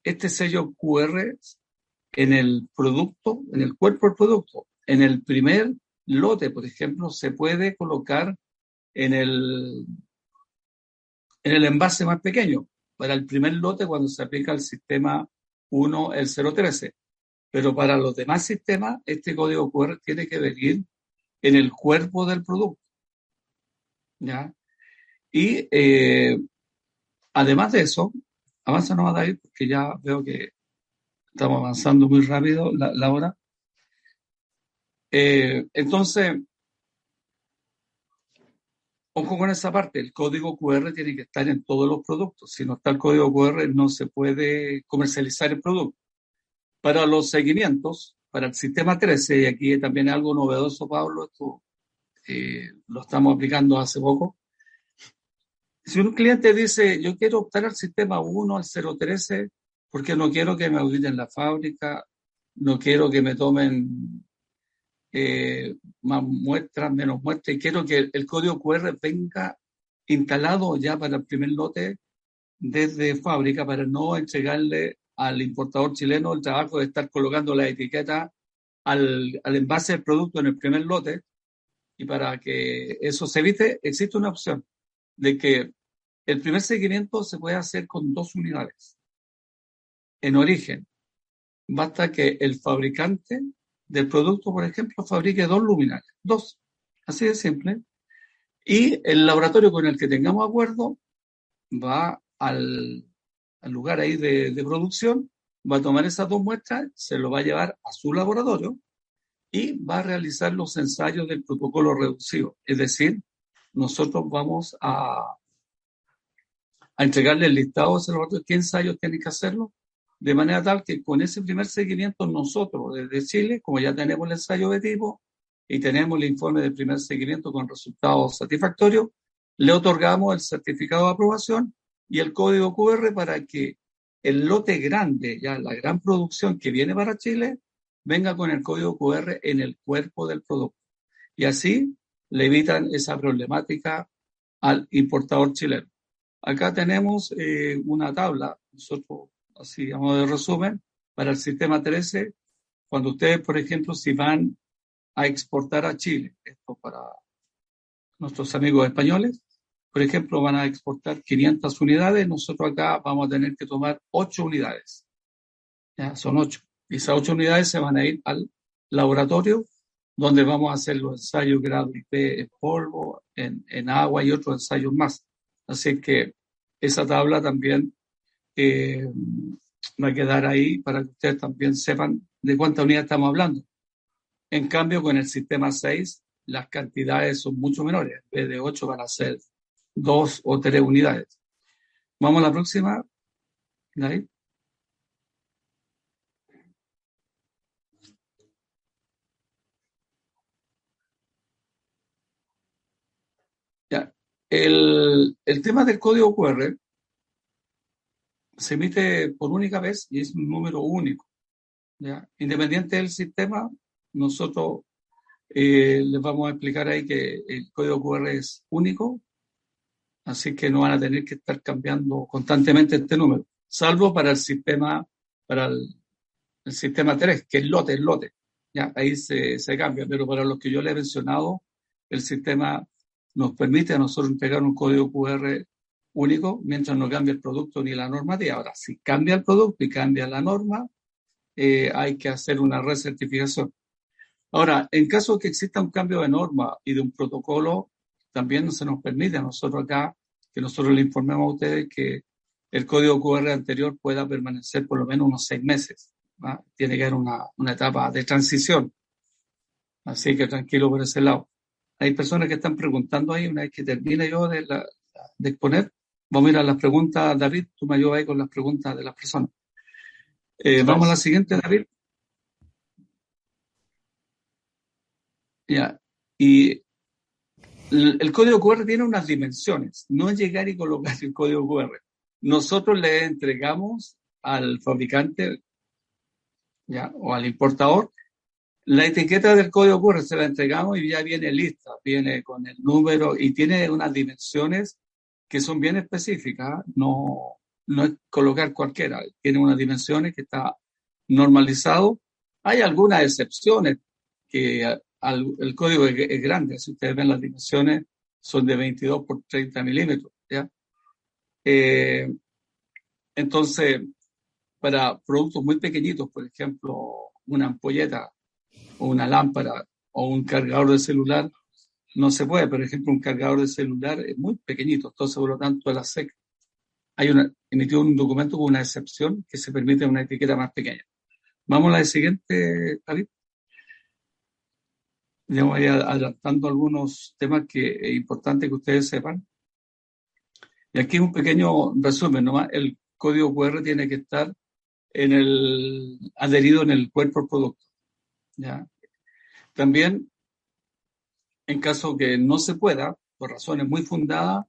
este sello QR en el producto, en el cuerpo del producto. En el primer lote, por ejemplo, se puede colocar en el, en el envase más pequeño, para el primer lote cuando se aplica el sistema 1, el 013. Pero para los demás sistemas, este código QR tiene que venir en el cuerpo del producto. ¿Ya? Y eh, además de eso, avanza no a ir porque ya veo que estamos avanzando muy rápido la hora. Eh, entonces, ojo con esa parte, el código QR tiene que estar en todos los productos. Si no está el código QR, no se puede comercializar el producto. Para los seguimientos, para el sistema 13, y aquí también algo novedoso, Pablo, esto eh, lo estamos aplicando hace poco. Si un cliente dice, yo quiero optar al sistema 1, al 013, porque no quiero que me auditen la fábrica, no quiero que me tomen eh, más muestras, menos muestras, y quiero que el código QR venga instalado ya para el primer lote desde fábrica para no entregarle al importador chileno el trabajo de estar colocando la etiqueta al, al envase del producto en el primer lote. Y para que eso se evite, existe una opción de que el primer seguimiento se puede hacer con dos unidades. En origen, basta que el fabricante del producto, por ejemplo, fabrique dos luminarias, dos, así de simple. Y el laboratorio con el que tengamos acuerdo va al, lugar ahí de, de, producción, va a tomar esas dos muestras, se lo va a llevar a su laboratorio y va a realizar los ensayos del protocolo reducido. Es decir, nosotros vamos a, a entregarle el listado a ese laboratorio, qué ensayos tiene que hacerlo, de manera tal que con ese primer seguimiento nosotros desde Chile, como ya tenemos el ensayo de tipo y tenemos el informe de primer seguimiento con resultados satisfactorios, le otorgamos el certificado de aprobación y el código QR para que el lote grande, ya la gran producción que viene para Chile, venga con el código QR en el cuerpo del producto. Y así le evitan esa problemática al importador chileno. Acá tenemos eh, una tabla, nosotros así modo de resumen, para el sistema 13, cuando ustedes, por ejemplo, si van a exportar a Chile, esto para nuestros amigos españoles, por ejemplo, van a exportar 500 unidades, nosotros acá vamos a tener que tomar 8 unidades. Ya, son 8. Y esas 8 unidades se van a ir al laboratorio donde vamos a hacer los ensayos grado IP en polvo, en, en agua y otros ensayos más. Así que esa tabla también eh, va a quedar ahí para que ustedes también sepan de cuántas unidades estamos hablando. En cambio, con el sistema 6, las cantidades son mucho menores. En vez de 8 van a ser 2 o 3 unidades. Vamos a la próxima. Ya. El, el tema del código QR se emite por única vez y es un número único. ¿ya? Independiente del sistema, nosotros Eh, les vamos a explicar ahí que el código QR es único, así que no van a tener que estar cambiando constantemente este número, salvo para el sistema, para el, sistema 3, que es lote, es lote. Ya, ahí se, se cambia, pero para los que yo le he mencionado, el sistema nos permite a nosotros entregar un código QR único mientras no cambie el producto ni la normativa. Ahora, si cambia el producto y cambia la norma, eh, hay que hacer una recertificación. Ahora, en caso de que exista un cambio de norma y de un protocolo, también se nos permite a nosotros acá que nosotros le informemos a ustedes que el código QR anterior pueda permanecer por lo menos unos seis meses. Tiene que haber una, una etapa de transición. Así que tranquilo por ese lado. Hay personas que están preguntando ahí, una vez que termine yo de, de exponer, vamos a ir a las preguntas, David, tú me ayudas ahí con las preguntas de las personas. Eh, vamos a la siguiente, David. Ya. Y el, código QR tiene unas dimensiones. No es llegar y colocar el código QR. Nosotros le entregamos al fabricante ¿ya? o al importador la etiqueta del código QR, se la entregamos y ya viene lista, viene con el número y tiene unas dimensiones que son bien específicas. No, no es colocar cualquiera, tiene unas dimensiones que está normalizado. Hay algunas excepciones que el código es, grande, si ustedes ven las dimensiones son de 22 por 30 milímetros. ¿ya? Eh, entonces, para productos muy pequeñitos, por ejemplo, una ampolleta una lámpara o un cargador de celular, no se puede. Por ejemplo, un cargador de celular es muy pequeñito, entonces por lo tanto la SEC hay una, emitió un documento con una excepción que se permite una etiqueta más pequeña. Vamos a la siguiente, David. Voy adelantando algunos temas que es importante que ustedes sepan. Y aquí un pequeño resumen, nomás. El código QR tiene que estar en el, adherido en el cuerpo del producto. ¿ya? También, en caso que no se pueda, por razones muy fundadas,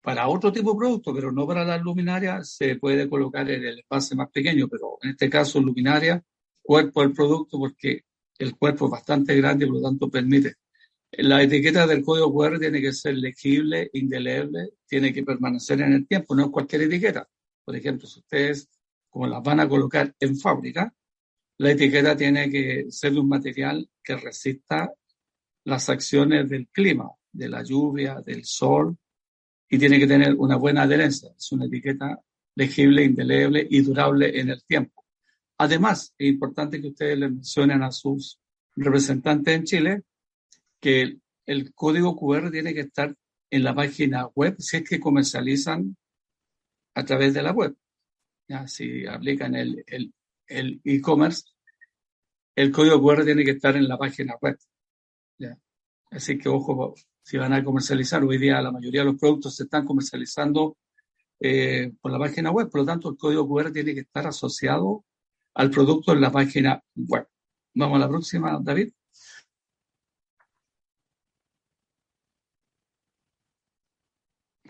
para otro tipo de producto, pero no para las luminarias, se puede colocar en el espacio más pequeño, pero en este caso luminaria, cuerpo del producto, porque el cuerpo es bastante grande y por lo tanto permite. La etiqueta del código QR tiene que ser legible, indeleble, tiene que permanecer en el tiempo, no es cualquier etiqueta. Por ejemplo, si ustedes, como las van a colocar en fábrica, la etiqueta tiene que ser de un material que resista las acciones del clima, de la lluvia, del sol, y tiene que tener una buena adherencia. Es una etiqueta legible, indeleble y durable en el tiempo. Además, es importante que ustedes le mencionen a sus representantes en Chile que el, código QR tiene que estar en la página web si es que comercializan a través de la web. ¿Ya? Si aplican el e-commerce, el, código QR tiene que estar en la página web. Así que ojo si van a comercializar. Hoy día la mayoría de los productos se están comercializando eh, por la página web, por lo tanto el código QR tiene que estar asociado al producto en la página web. Vamos a la próxima, David.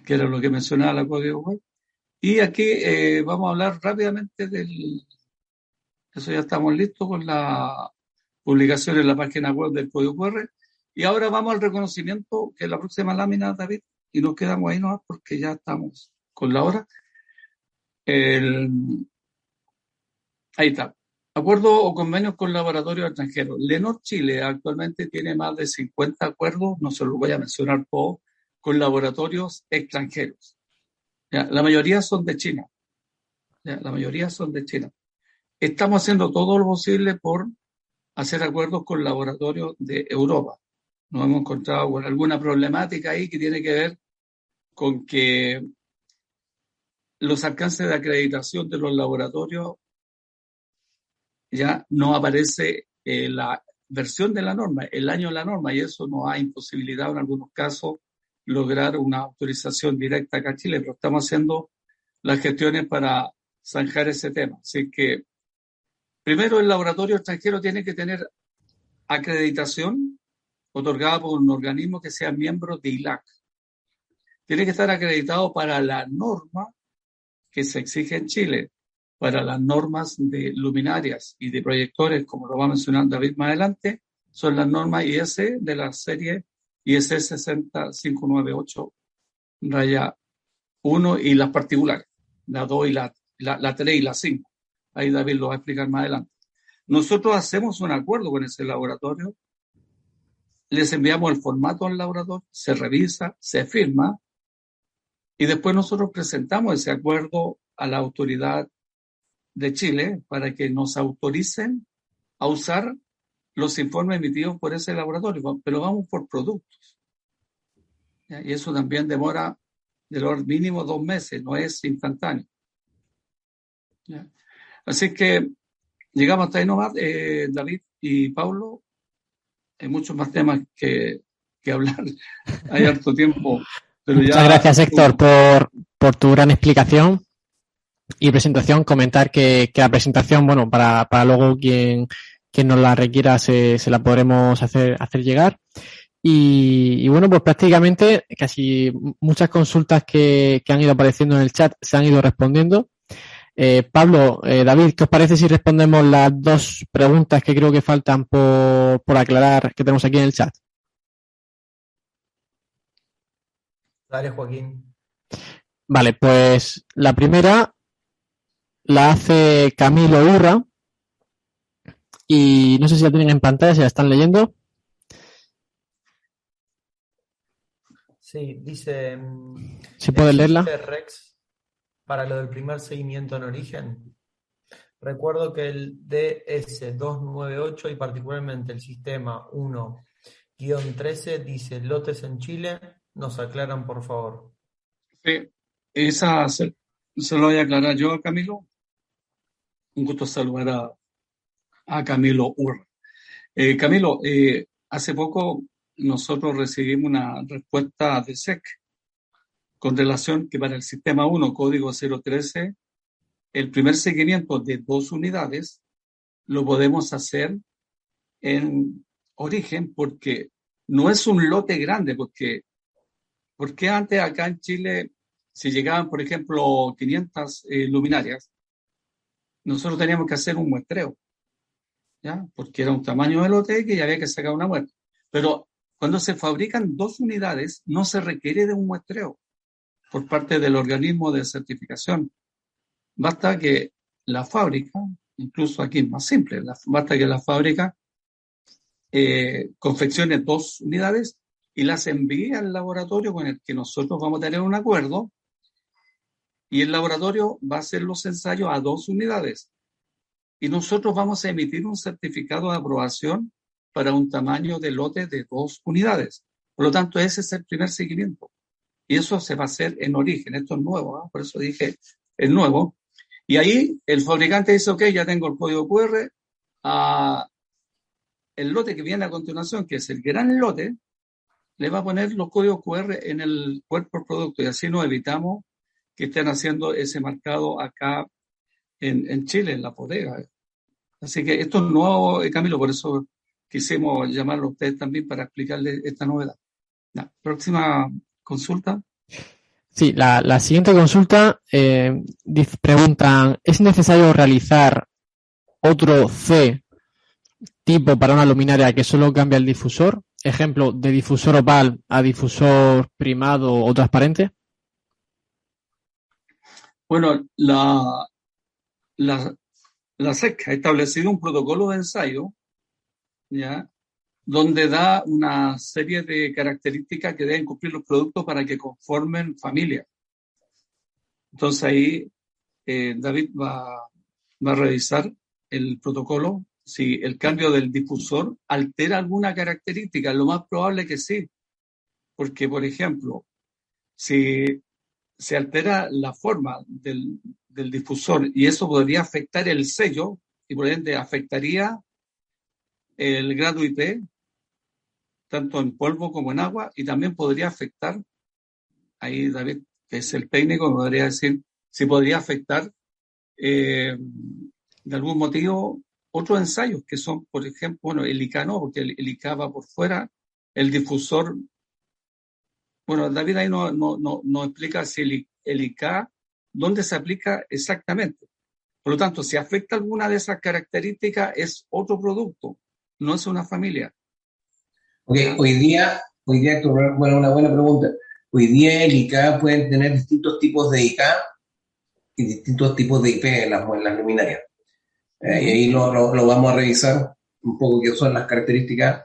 que era lo que mencionaba la código web. Y aquí eh, vamos a hablar rápidamente del... Eso ya estamos listos con la publicación en la página web del código QR. Y ahora vamos al reconocimiento, que es la próxima lámina, David, y nos quedamos ahí nomás porque ya estamos con la hora. Ahí está. Acuerdo o convenios con laboratorios extranjeros. Lenor Chile actualmente tiene más de 50 acuerdos, no se los voy a mencionar todos, con laboratorios extranjeros. La mayoría son de China. La mayoría son de China. Estamos haciendo todo lo posible por hacer acuerdos con laboratorios de Europa nos hemos encontrado con alguna problemática ahí que tiene que ver con que los alcances de acreditación de los laboratorios ya no aparece eh, la versión de la norma, el año de la norma, y eso nos ha imposibilitado en algunos casos lograr una autorización directa acá a Chile, pero estamos haciendo las gestiones para zanjar ese tema. Así que, primero, el laboratorio extranjero tiene que tener acreditación otorgada por un organismo que sea miembro de ILAC. Tiene que estar acreditado para la norma que se exige en Chile, para las normas de luminarias y de proyectores, como lo va a mencionar David más adelante, son las normas IS de la serie IS 60598 raya 1 y las particulares, la 2 y la, la, la 3 y la 5. Ahí David lo va a explicar más adelante. Nosotros hacemos un acuerdo con ese laboratorio, les enviamos el formato al laboratorio, se revisa, se firma y después nosotros presentamos ese acuerdo a la autoridad de Chile para que nos autoricen a usar los informes emitidos por ese laboratorio, pero vamos por productos. Y eso también demora de lo mínimo dos meses, no es instantáneo. Así que llegamos hasta ahí nomás, eh, David y Paulo. Hay muchos más temas que, que hablar. (laughs) Hay harto tiempo. Pero Muchas gracias, Héctor, por, por tu gran explicación y presentación. Comentar que, que la presentación, bueno, para, para luego quien quien nos la requiera se, se la podremos hacer, hacer llegar. Y, y, bueno, pues prácticamente casi muchas consultas que, que, han ido apareciendo en el chat se han ido respondiendo. Eh, Pablo, eh, David, ¿qué os parece si respondemos las dos preguntas que creo que faltan por, por aclarar que tenemos aquí en el chat? Dale, Joaquín. Vale, pues la primera la hace Camilo Urra y no sé si la tienen en pantalla, si la están leyendo. Sí, dice. ¿Se puede leerla? Rex para lo del primer seguimiento en origen. Recuerdo que el DS298 y particularmente el sistema 1-13 dice lotes en Chile. Nos aclaran, por favor. Sí, esa se, se lo voy a aclarar yo, Camilo. Un gusto saludar a, a Camilo Ur. Eh, Camilo, eh, hace poco nosotros recibimos una respuesta de SEC con relación que para el sistema 1, código 013, el primer seguimiento de dos unidades lo podemos hacer en origen porque no es un lote grande, porque, porque antes acá en Chile, si llegaban, por ejemplo, 500 eh, luminarias, nosotros teníamos que hacer un muestreo porque era un tamaño de lote que ya había que sacar una muestra. Pero cuando se fabrican dos unidades, no se requiere de un muestreo por parte del organismo de certificación. Basta que la fábrica, incluso aquí es más simple, basta que la fábrica eh, confeccione dos unidades y las envíe al laboratorio con el que nosotros vamos a tener un acuerdo y el laboratorio va a hacer los ensayos a dos unidades y nosotros vamos a emitir un certificado de aprobación para un tamaño de lote de dos unidades. Por lo tanto, ese es el primer seguimiento. Y eso se va a hacer en origen. Esto es nuevo, ¿ah? por eso dije es nuevo. Y ahí el fabricante dice, ok, ya tengo el código QR. a el lote que viene a continuación, que es el gran lote, le va a poner los códigos QR en el cuerpo producto y así nos evitamos que estén haciendo ese marcado acá en, en Chile, en la bodega. Así que esto es nuevo, eh, Camilo, por eso quisimos llamarlo a ustedes también para explicarles esta novedad. La próxima consulta. Sí, la, la siguiente consulta eh, preguntan, ¿es necesario realizar otro C tipo para una luminaria que solo cambia el difusor? Ejemplo, de difusor opal a difusor primado o transparente. Bueno, la, la, la SEC ha establecido un protocolo de ensayo, ¿ya? donde da una serie de características que deben cumplir los productos para que conformen familia. Entonces ahí eh, David va, va, a revisar el protocolo. Si el cambio del difusor altera alguna característica, lo más probable que sí. Porque, por ejemplo, si se altera la forma del, del difusor y eso podría afectar el sello y por ende afectaría el grado IP, tanto en polvo como en agua, y también podría afectar, ahí David, que es el técnico, me podría decir si podría afectar eh, de algún motivo otros ensayos que son, por ejemplo, bueno, el ICA no, porque el, ICA va por fuera, el difusor, bueno, David ahí no, no, no, no explica si el, el ICA dónde se aplica exactamente. Por lo tanto, si afecta alguna de esas características, es otro producto, no es una familia. Ok, hoy día, hoy día, bueno, una buena pregunta. Hoy día el ICA pueden tener distintos tipos de ICA y distintos tipos de IP en las, luminarias. Eh, y ahí lo, lo, vamos a revisar un poco qué son las características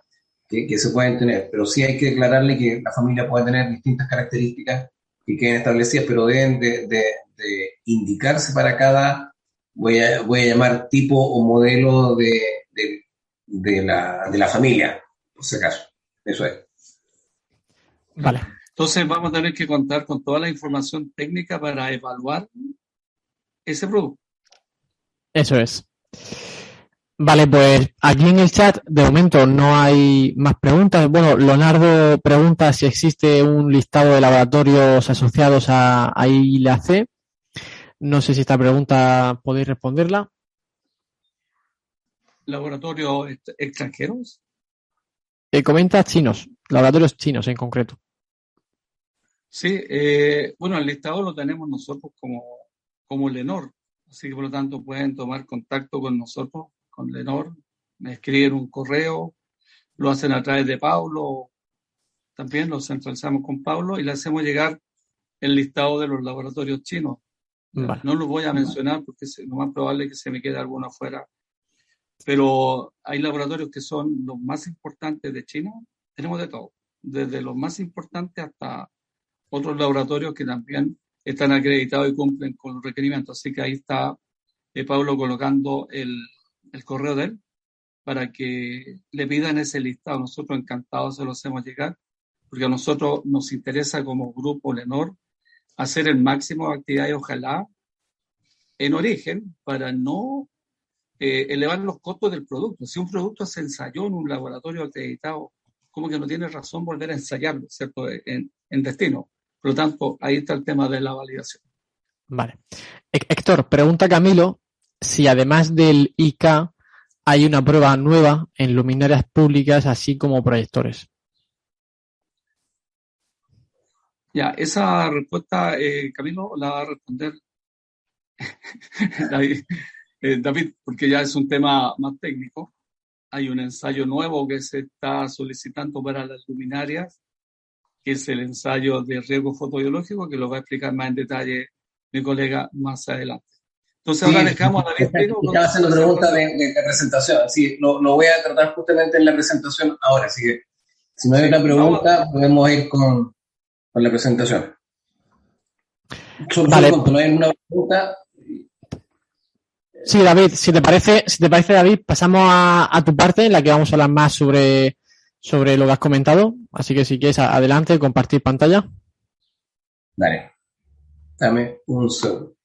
que, que, se pueden tener. Pero sí hay que declararle que la familia puede tener distintas características que queden establecidas, pero deben de, de, de indicarse para cada, voy a, voy a llamar tipo o modelo de, de, la, de la familia, por si acaso. Eso es. Vale. Entonces vamos a tener que contar con toda la información técnica para evaluar ese producto. Eso es. Vale, pues aquí en el chat de momento no hay más preguntas. Bueno, Leonardo pregunta si existe un listado de laboratorios asociados a, a ILAC. No sé si esta pregunta podéis responderla. ¿Laboratorios extranjeros? Eh, comenta chinos, laboratorios chinos en concreto. Sí, eh, bueno, el listado lo tenemos nosotros como, como Lenor, así que por lo tanto pueden tomar contacto con nosotros, con Lenor, me escriben un correo, lo hacen a través de Pablo, también lo centralizamos con Pablo y le hacemos llegar el listado de los laboratorios chinos. No lo voy a mencionar porque es lo más probable que se me quede alguno afuera, pero hay laboratorios que son los más importantes de China, tenemos de todo, desde los más importantes hasta otros laboratorios que también están acreditados y cumplen con los requerimientos. Así que ahí está eh, Pablo colocando el, el, correo de él para que le pidan ese listado. Nosotros encantados se lo hacemos llegar, porque a nosotros nos interesa como grupo Lenor hacer el máximo de actividades, ojalá en origen, para no eh, elevar los costos del producto. Si un producto se ensayó en un laboratorio acreditado, como que no tiene razón volver a ensayarlo, ¿cierto? En, en destino. Por lo tanto, ahí está el tema de la validación. Vale. Héctor, pregunta Camilo si además del IK hay una prueba nueva en luminarias públicas, así como proyectores. Ya, esa respuesta, eh, Camilo, la va a responder (laughs) eh, David, porque ya es un tema más técnico. Hay un ensayo nuevo que se está solicitando para las luminarias que es el ensayo de riesgo fotobiológico, que lo va a explicar más en detalle mi colega más adelante. Entonces ahora dejamos a la Estaba haciendo preguntas de, de, presentación, sí, lo, lo, voy a tratar justamente en la presentación ahora, así que si no hay una pregunta, podemos ir con, con la presentación. vale. no hay una pregunta. Sí, David, si te parece, si te parece, David, pasamos a, a tu parte en la que vamos a hablar más sobre sobre lo que has comentado. Así que si quieres, adelante, compartir pantalla. Dale. Dame un segundo.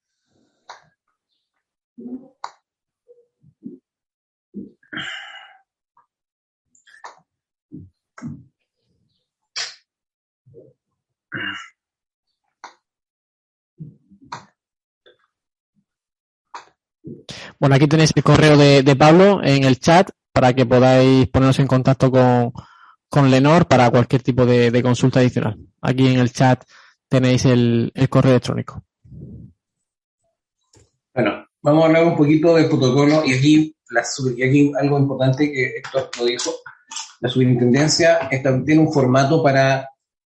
Bueno, aquí tenéis el correo de, Pablo en el chat para que podáis poneros en contacto con, con Lenor para cualquier tipo de, consulta adicional. Aquí en el chat tenéis el, correo electrónico. Bueno, vamos a hablar un poquito del protocolo y aquí, aquí algo importante que Héctor lo dijo. La superintendencia tiene un formato para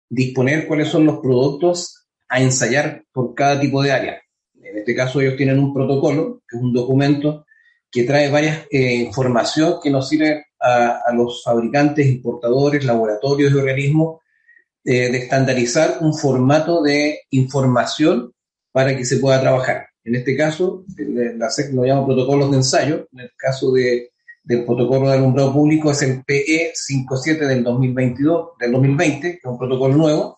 disponer cuáles son los productos a ensayar por cada tipo de área. En este caso ellos tienen un protocolo, que es un documento que trae varias eh, información que nos sirve a, los fabricantes, importadores, laboratorios y organismos eh, de estandarizar un formato de información para que se pueda trabajar. En este caso, la SEC lo llama protocolos de ensayo. En el caso de, del protocolo de alumbrado público es el PE 57 del 2022, del 2020, que es un protocolo nuevo.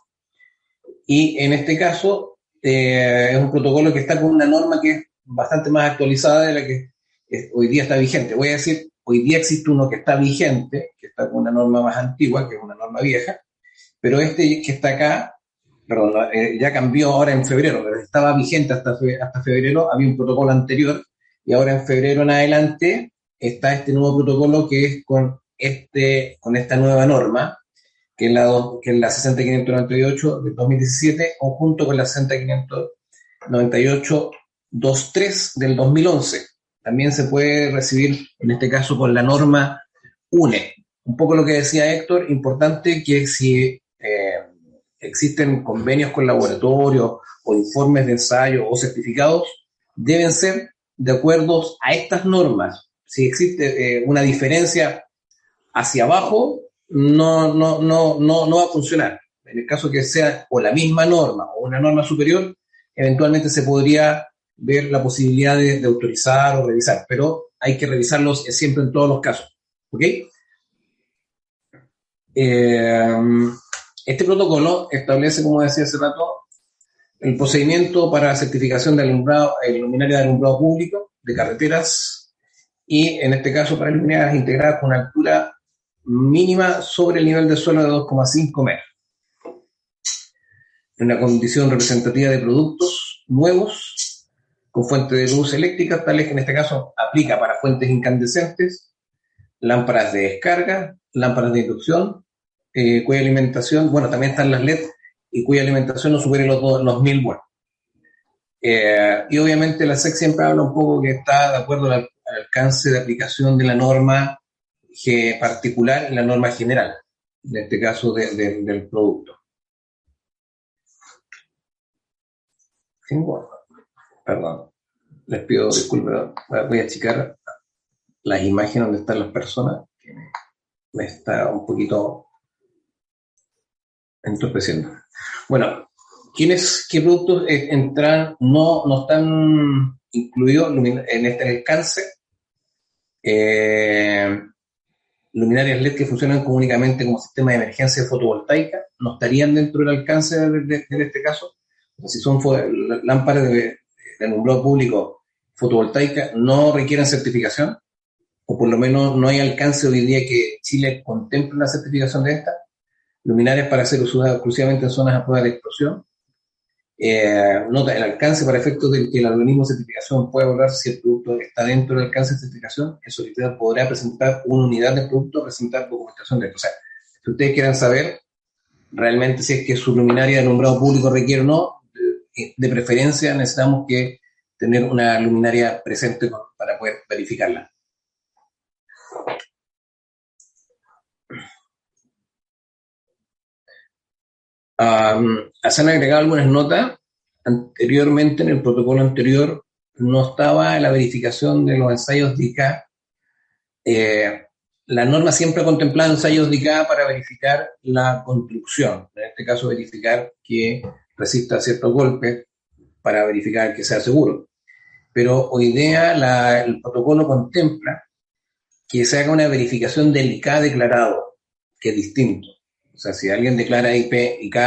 Y en este caso eh, es un protocolo que está con una norma que es bastante más actualizada de la que hoy día está vigente. Voy a decir, hoy día existe uno que está vigente, que está con una norma más antigua, que es una norma vieja, pero este que está acá, perdón, eh, ya cambió ahora en febrero, pero estaba vigente hasta, hasta febrero, había un protocolo anterior, y ahora en febrero en adelante está este nuevo protocolo que es con, este, con esta nueva norma, que es la, que es la 60598 del 2017, o junto con la 60598-23 del 2011 también se puede recibir, en este caso, con la norma UNE, un poco lo que decía Héctor, importante que si eh, existen convenios con laboratorios o informes de ensayo o certificados, deben ser de acuerdo a estas normas. Si existe eh, una diferencia hacia abajo, no, no, no, no, no va a funcionar. En el caso que sea o la misma norma o una norma superior, eventualmente se podría ver la posibilidad de, autorizar o revisar, pero hay que revisarlos siempre en todos los casos. ¿Ok? Eh, este protocolo establece, como decía hace rato, el procedimiento para certificación de alumbrado, luminaria de alumbrado público de carreteras y, en este caso, para luminarias integradas con altura mínima sobre el nivel de suelo de 2,5 metros. Una condición representativa de productos nuevos con fuente de luz eléctrica, tales que en este caso aplica para fuentes incandescentes, lámparas de descarga, lámparas de inducción, eh, cuya alimentación, bueno, también están las LED y cuya alimentación no supere los, los 1000 watts. Eh, y obviamente la SEC siempre habla un poco que está de acuerdo al, alcance de aplicación de la norma particular y la norma general, en este caso del producto. Perdón, les pido disculpas, voy a achicar las imágenes donde están las personas, que me está un poquito entorpeciendo. Bueno, ¿quiénes, qué productos entran, no, no están incluidos en este alcance? Eh, luminarias LED que funcionan únicamente como sistema de emergencia fotovoltaica no estarían dentro del alcance de, este caso. Si son lámparas de, de alumbrado público fotovoltaica, no requieren certificación, o por lo menos no hay alcance hoy día que Chile contemple la certificación de esta luminarias para ser usadas exclusivamente en zonas a prueba de explosión. Eh, nota el alcance para efectos de que el organismo de certificación puede evaluar si el producto está dentro del alcance de certificación. El solicitador podrá presentar una unidad de producto, presentar documentación de esto. O sea, si ustedes quieran saber realmente si es que su luminaria de alumbrado público requiere o no, de, de preferencia necesitamos que tener una luminaria presente para poder verificarla. Se han agregado algunas notas. Anteriormente, en el protocolo anterior, no estaba la verificación de los ensayos de ICA. Eh, la norma siempre contemplaba ensayos de ICA para verificar la construcción, en este caso verificar que resista ciertos golpes, para verificar que sea seguro. Pero hoy día el protocolo contempla que se haga una verificación del ICA declarado, que es distinto. O sea, si alguien declara IP, IK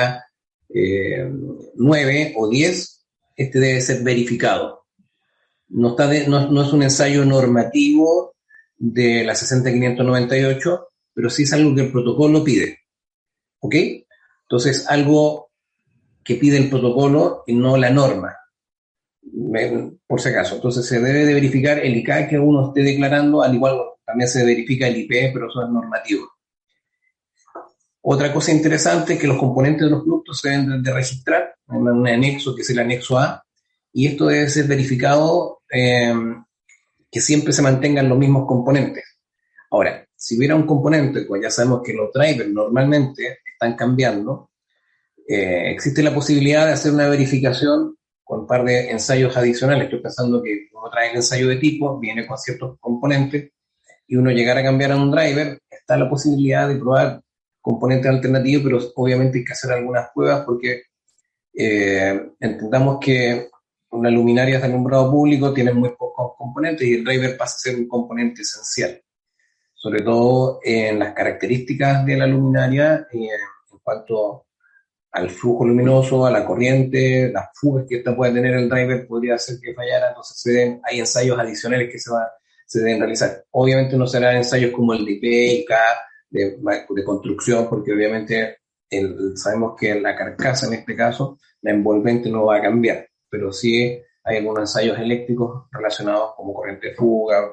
9 o 10, este debe ser verificado. No, está no, es un ensayo normativo de la 60598, pero sí es algo que el protocolo pide. ¿Ok? Entonces, algo que pide el protocolo y no la norma, por si acaso. Entonces, se debe de verificar el IK que uno esté declarando, al igual también se verifica el IP, pero eso es normativo. Otra cosa interesante es que los componentes de los productos se deben de registrar en un anexo que es el anexo A, y esto debe ser verificado eh, que siempre se mantengan los mismos componentes. Ahora, si hubiera un componente, pues ya sabemos que los drivers normalmente están cambiando, eh, existe la posibilidad de hacer una verificación con un par de ensayos adicionales. Estoy pensando que uno trae el ensayo de tipo, viene con ciertos componentes, y uno llegar a cambiar a un driver, está la posibilidad de probar componente alternativo, pero obviamente hay que hacer algunas pruebas porque eh, entendamos que una luminaria de alumbrado público tiene muy pocos componentes y el driver pasa a ser un componente esencial, sobre todo en las características de la luminaria en cuanto al flujo luminoso, a la corriente, las fugas que esta puede tener el driver podría hacer que fallara, entonces se hay ensayos adicionales que se, va, se deben realizar. Obviamente no serán ensayos como el de IP, De, construcción, porque obviamente sabemos que la carcasa en este caso, la envolvente no va a cambiar, pero sí hay algunos ensayos eléctricos relacionados como corriente de fuga,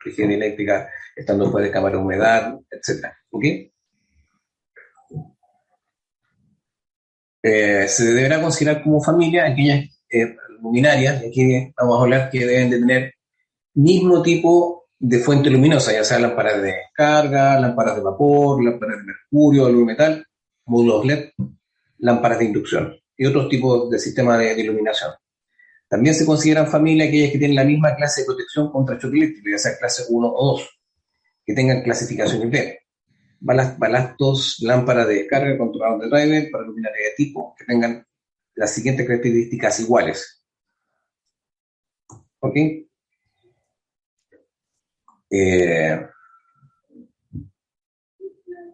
rigidez eléctrica, estando fuera de cámara de humedad, etc. Eh, se deberá considerar como familia aquellas eh, luminarias, y aquí vamos a hablar que deben de tener mismo tipo de fuente luminosa, ya sea lámparas de descarga, lámparas de vapor, lámparas de mercurio, metal, módulos LED, lámparas de inducción y otros tipos de sistemas de, iluminación. También se consideran familia aquellas que tienen la misma clase de protección contra choque eléctrico, ya sea clase 1 o 2, que tengan clasificación IP. Balastos, lámparas de descarga, controlador de driver, para luminaria de tipo, que tengan las siguientes características iguales. ¿Ok? Eh,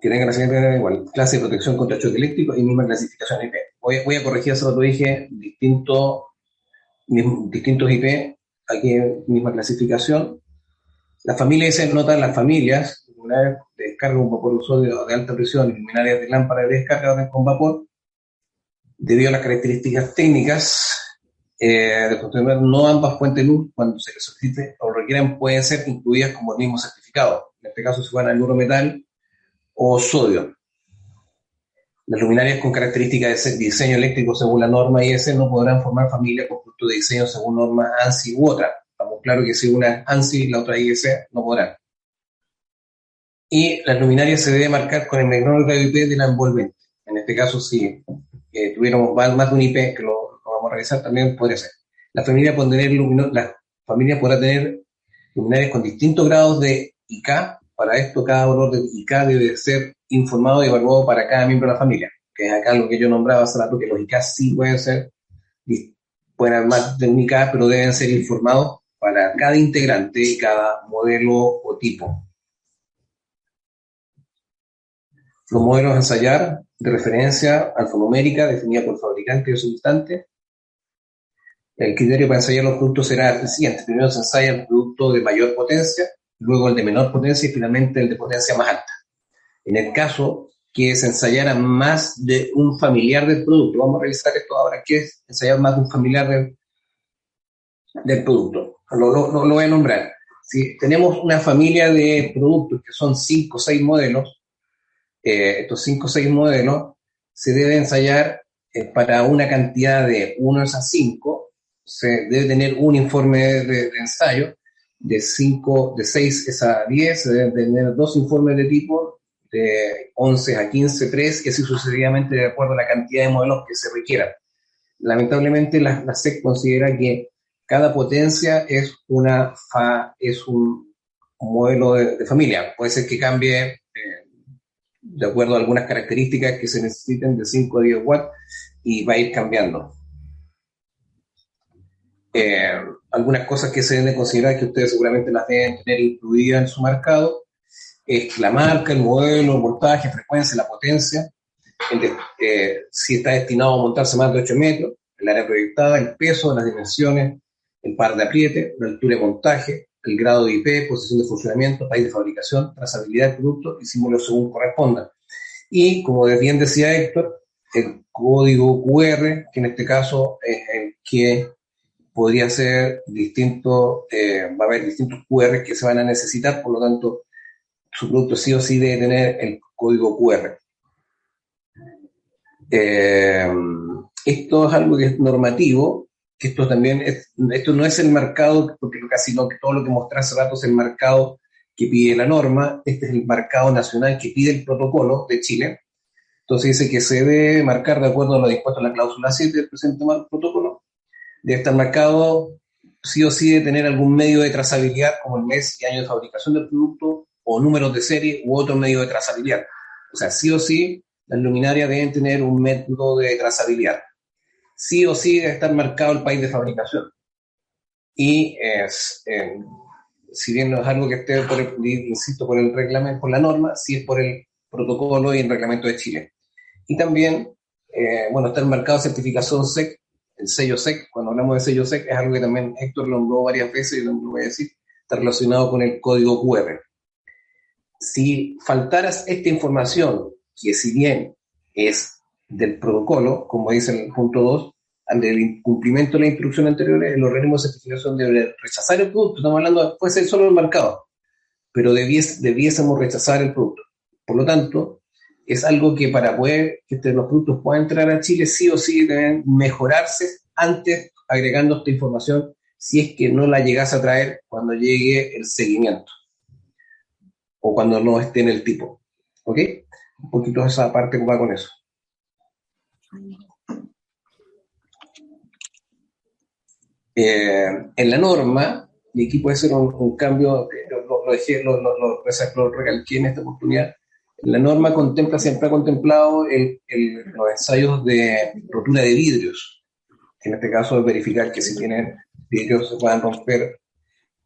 que tengan la siguiente igual, clase de protección contra choque eléctrico y misma clasificación IP. Voy, voy a corregir lo que dije, distinto, distintos IP, aquí misma clasificación. La familia se nota las familias, de descarga con vapor usuario de alta presión y luminarias de lámpara de descarga con vapor, debido a las características técnicas eh, de no ambas fuentes de luz, cuando se les solicite pueden ser incluidas como el mismo certificado. En este caso, si fuera el metal o sodio. Las luminarias con características de diseño eléctrico según la norma IS no podrán formar familia con punto de diseño según norma ANSI u otra. Estamos claros que si una ANSI y la otra IS no podrán. Y las luminarias se debe marcar con el menor de IP de la envolvente. En este caso, si eh, tuviéramos más de un IP que lo vamos a revisar también podría ser. La familia, tener la familia podrá tener con distintos grados de IK. Para esto, cada valor de IK debe ser informado y evaluado para cada miembro de la familia. Que es acá lo que yo nombraba hace rato, que los IK sí pueden ser, pueden haber más de un IK, pero deben ser informados para cada integrante y cada modelo o tipo. Los modelos a ensayar de referencia alfanumérica definida por fabricante o substante el criterio para ensayar los productos será el siguiente. Primero se ensaya el producto de mayor potencia, luego el de menor potencia y finalmente el de potencia más alta. En el caso que se ensayara más de un familiar del producto, vamos a revisar esto ahora, ¿qué es ensayar más de un familiar del, del producto? Lo, lo, voy a nombrar. Si tenemos una familia de productos que son 5 o 6 modelos, eh, estos 5 o 6 modelos se debe ensayar eh, para una cantidad de 1 a 5 se debe tener un informe de, ensayo de 5, de 6 a 10, se deben tener dos informes de tipo, de 11 a 15, 3, y así sucesivamente de acuerdo a la cantidad de modelos que se requieran. Lamentablemente la, la SEC considera que cada potencia es, una es un, modelo de, familia. Puede ser que cambie eh, de acuerdo a algunas características que se necesiten de 5 a 10 watts y va a ir cambiando. Eh, algunas cosas que se deben considerar que ustedes seguramente las deben tener incluidas en su mercado es la marca, el modelo, el voltaje, frecuencia, la potencia, eh, si está destinado a montarse más de 8 metros, el área proyectada, el peso, las dimensiones, el par de apriete, la altura de montaje, el grado de IP, posición de funcionamiento, país de fabricación, trazabilidad del producto y símbolo según corresponda. Y, como bien decía Héctor, el código QR, que en este caso es el que podría ser distinto, eh, va a haber distintos QR que se van a necesitar, por lo tanto, su producto sí o sí debe tener el código QR. Eh, esto es algo que es normativo, que esto también es, esto no es el mercado, porque casi no, todo lo que mostré hace rato es el mercado que pide la norma, este es el mercado nacional que pide el protocolo de Chile. Entonces dice que se debe marcar de acuerdo a lo dispuesto en la cláusula 7 del presente protocolo debe estar marcado sí o sí de tener algún medio de trazabilidad como el mes y año de fabricación del producto o números de serie u otro medio de trazabilidad. O sea, sí o sí las luminarias deben tener un método de trazabilidad. Sí o sí debe estar marcado el país de fabricación. Y es, eh, si bien no es algo que esté, por el, insisto, por el reglamento, por la norma, sí es por el protocolo y el reglamento de Chile. Y también, eh, bueno, está el marcado certificación SEC el sello SEC, cuando hablamos de sello SEC, es algo que también Héctor lo nombró varias veces y lo voy a decir, está relacionado con el código QR. Si faltaras esta información, que si bien es del protocolo, como dice el punto 2, ante el incumplimiento de la instrucción anterior, el organismo de certificación debe rechazar el producto. Estamos hablando, puede ser solo el mercado, pero debiésemos rechazar el producto. Por lo tanto, es algo que para poder que este, los productos puedan entrar a Chile, sí o sí deben mejorarse antes agregando esta información si es que no la llegas a traer cuando llegue el seguimiento. o cuando no esté en el tipo. ¿Ok? Un poquito esa parte va con eso. Eh, en la norma, y aquí puede ser un, cambio, lo, lo, dejé, lo, lo, recalqué en esta oportunidad, la norma contempla, siempre ha contemplado los ensayos de rotura de vidrios. En este caso, verificar que si tienen vidrios se puedan romper.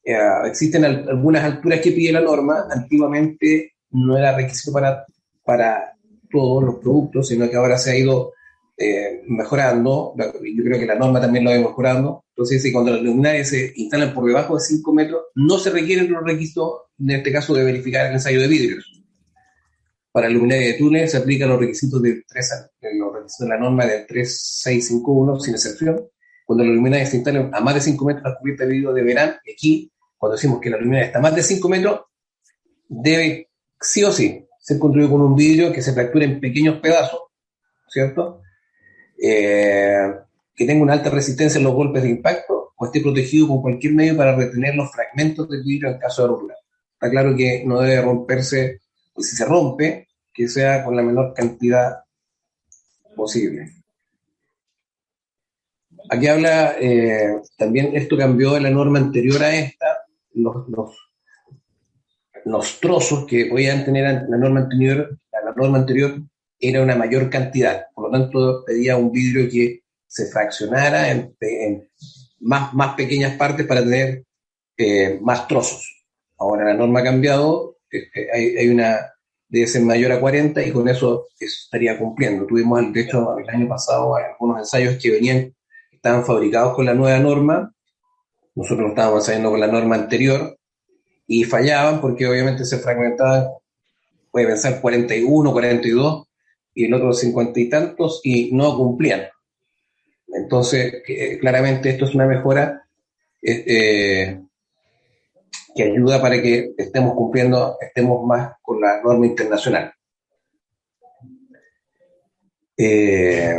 Eh, existen algunas alturas que pide la norma. Antiguamente no era requisito para, para todos los productos, sino que ahora se ha ido eh, mejorando. Yo creo que la norma también lo ha ido mejorando. Entonces, si cuando las luminarias se instalan por debajo de 5 metros, no se requieren los requisitos, en este caso, de verificar el ensayo de vidrios para luminaria de túnel se aplican los requisitos de, los requisitos de la norma del 3651 sin excepción. Cuando la luminaria se instala a más de 5 metros, la cubierta de vidrio deberán, aquí, cuando decimos que la luminaria está a más de 5 metros, debe sí o sí ser construido con un vidrio que se fracture en pequeños pedazos, ¿cierto? Eh, que tenga una alta resistencia en los golpes de impacto o esté protegido con cualquier medio para retener los fragmentos del vidrio en caso de rotura. Está claro que no debe romperse y si se rompe, que sea con la menor cantidad posible. Aquí habla, eh, también esto cambió de la norma anterior a esta, los, los, trozos que podían tener la norma anterior, la norma anterior era una mayor cantidad, por lo tanto pedía un vidrio que se fraccionara en, más, más pequeñas partes para tener eh, más trozos. Ahora la norma ha cambiado, este, hay, una, debe ser mayor a 40 y con eso estaría cumpliendo. Tuvimos, de hecho, el año pasado algunos ensayos que venían, estaban fabricados con la nueva norma, nosotros lo estábamos ensayando con la norma anterior y fallaban porque obviamente se fragmentaban, puede pensar 41, 42 y el otro 50 y tantos y no cumplían. Entonces, claramente esto es una mejora. Eh, que ayuda para que estemos cumpliendo, estemos más con la norma internacional. Eh,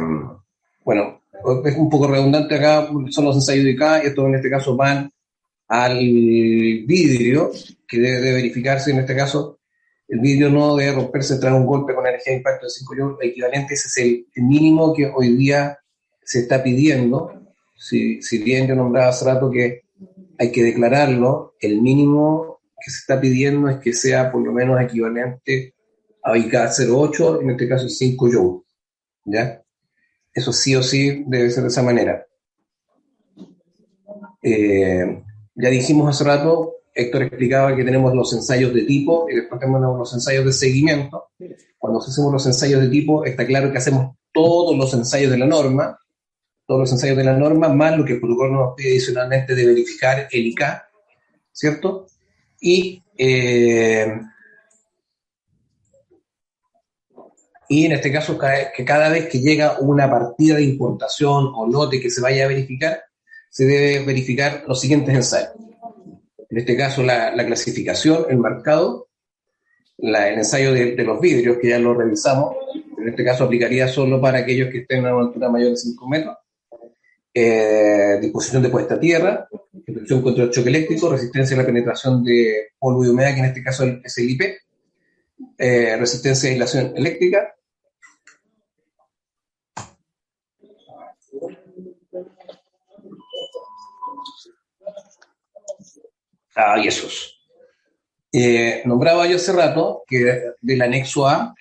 bueno, es un poco redundante acá, son los ensayos de acá, estos en este caso van al vidrio, que debe verificarse en este caso, el vidrio no debe romperse tras un golpe con energía de impacto de 5 joules equivalente, ese es el, mínimo que hoy día se está pidiendo, si, si bien yo nombraba hace rato que hay que declararlo, el mínimo que se está pidiendo es que sea por lo menos equivalente a IK 08, en este caso 5 joules. ¿Ya? Eso sí o sí debe ser de esa manera. Eh, ya dijimos hace rato, Héctor explicaba que tenemos los ensayos de tipo y después tenemos los ensayos de seguimiento. Cuando hacemos los ensayos de tipo, está claro que hacemos todos los ensayos de la norma, todos los ensayos de la norma, más lo que el protocolo nos pide adicionalmente de verificar el IK, ¿cierto? Y, eh, y en este caso, que cada vez que llega una partida de importación o lote que se vaya a verificar, se debe verificar los siguientes ensayos. En este caso, la, clasificación, el marcado, el ensayo de, de, los vidrios, que ya lo revisamos. En este caso, aplicaría solo para aquellos que estén a una altura mayor de 5 metros eh, disposición de puesta a tierra, protección contra el choque eléctrico, resistencia a la penetración de polvo y humedad, que en este caso es el IP, eh, resistencia a aislación eléctrica. Ah, y esos. Eh, nombraba yo hace rato que del anexo A,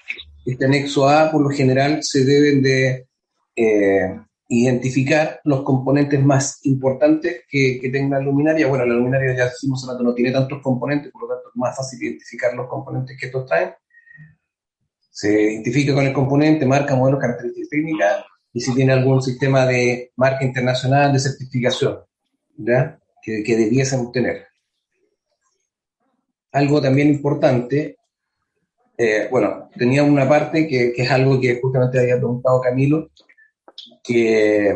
este anexo A por lo general se deben de identificar los componentes más importantes que, que tenga la luminaria. Bueno, la luminaria ya decimos rato no tiene tantos componentes, por lo tanto es más fácil identificar los componentes que estos traen. Se identifica con el componente, marca, modelo, características técnicas y si tiene algún sistema de marca internacional de certificación ¿ya? Que, que debiesen tener. Algo también importante, eh, bueno, tenía una parte que, que, es algo que justamente había preguntado Camilo, que,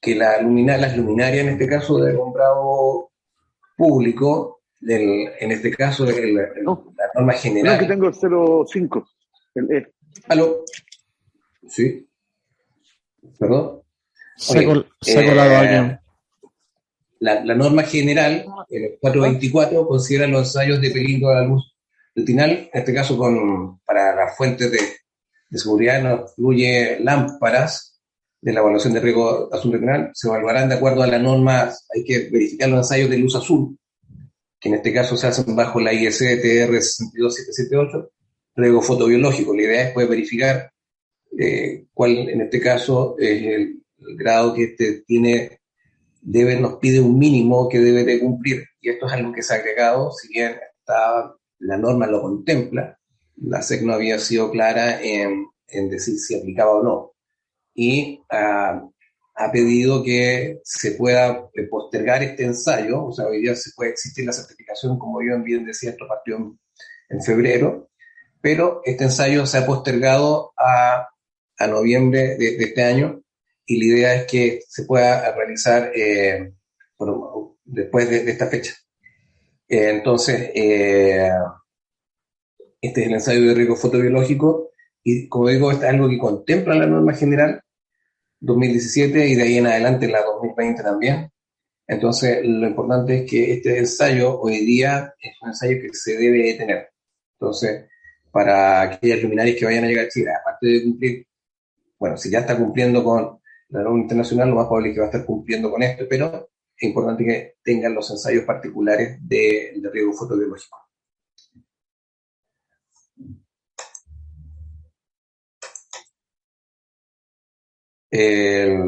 que la las luminarias, en este caso de comprado público, del, en este caso el, la norma general. No, que tengo el 05, el E. ¿Aló? Sí. ¿Perdón? Se, ha colado eh, alguien. La, la, norma general, el 424, considera los ensayos de peligro a la luz El TINAL, en este caso, con, para las fuentes de, de seguridad, nos incluye lámparas de la evaluación de riesgo azul renal. Se evaluarán de acuerdo a las normas, hay que verificar los ensayos de luz azul, que en este caso se hacen bajo la ISTR 62778, riesgo fotobiológico. La idea es poder verificar eh, cuál, en este caso, es el, grado que este tiene, debe, nos pide un mínimo que debe de cumplir. Y esto es algo que se ha agregado, si bien está la norma lo contempla, la SEC no había sido clara en, decir si aplicaba o no. Y ah, ha pedido que se pueda postergar este ensayo, o sea, hoy día se puede existir la certificación, como yo bien decía, esto partió en, febrero, pero este ensayo se ha postergado a, a noviembre de, este año y la idea es que se pueda realizar eh, después de, esta fecha. Eh, entonces, eh, este es el ensayo de riesgo fotobiológico y como digo, es algo que contempla la norma general 2017 y de ahí en adelante la 2020 también. Entonces, lo importante es que este ensayo hoy día es un ensayo que se debe tener. Entonces, para aquellas luminarias que vayan a llegar a Chile, aparte de cumplir, bueno, si ya está cumpliendo con la norma internacional, lo más probable es que va a estar cumpliendo con esto, pero es importante que tengan los ensayos particulares de, de riesgo fotobiológico. Eh,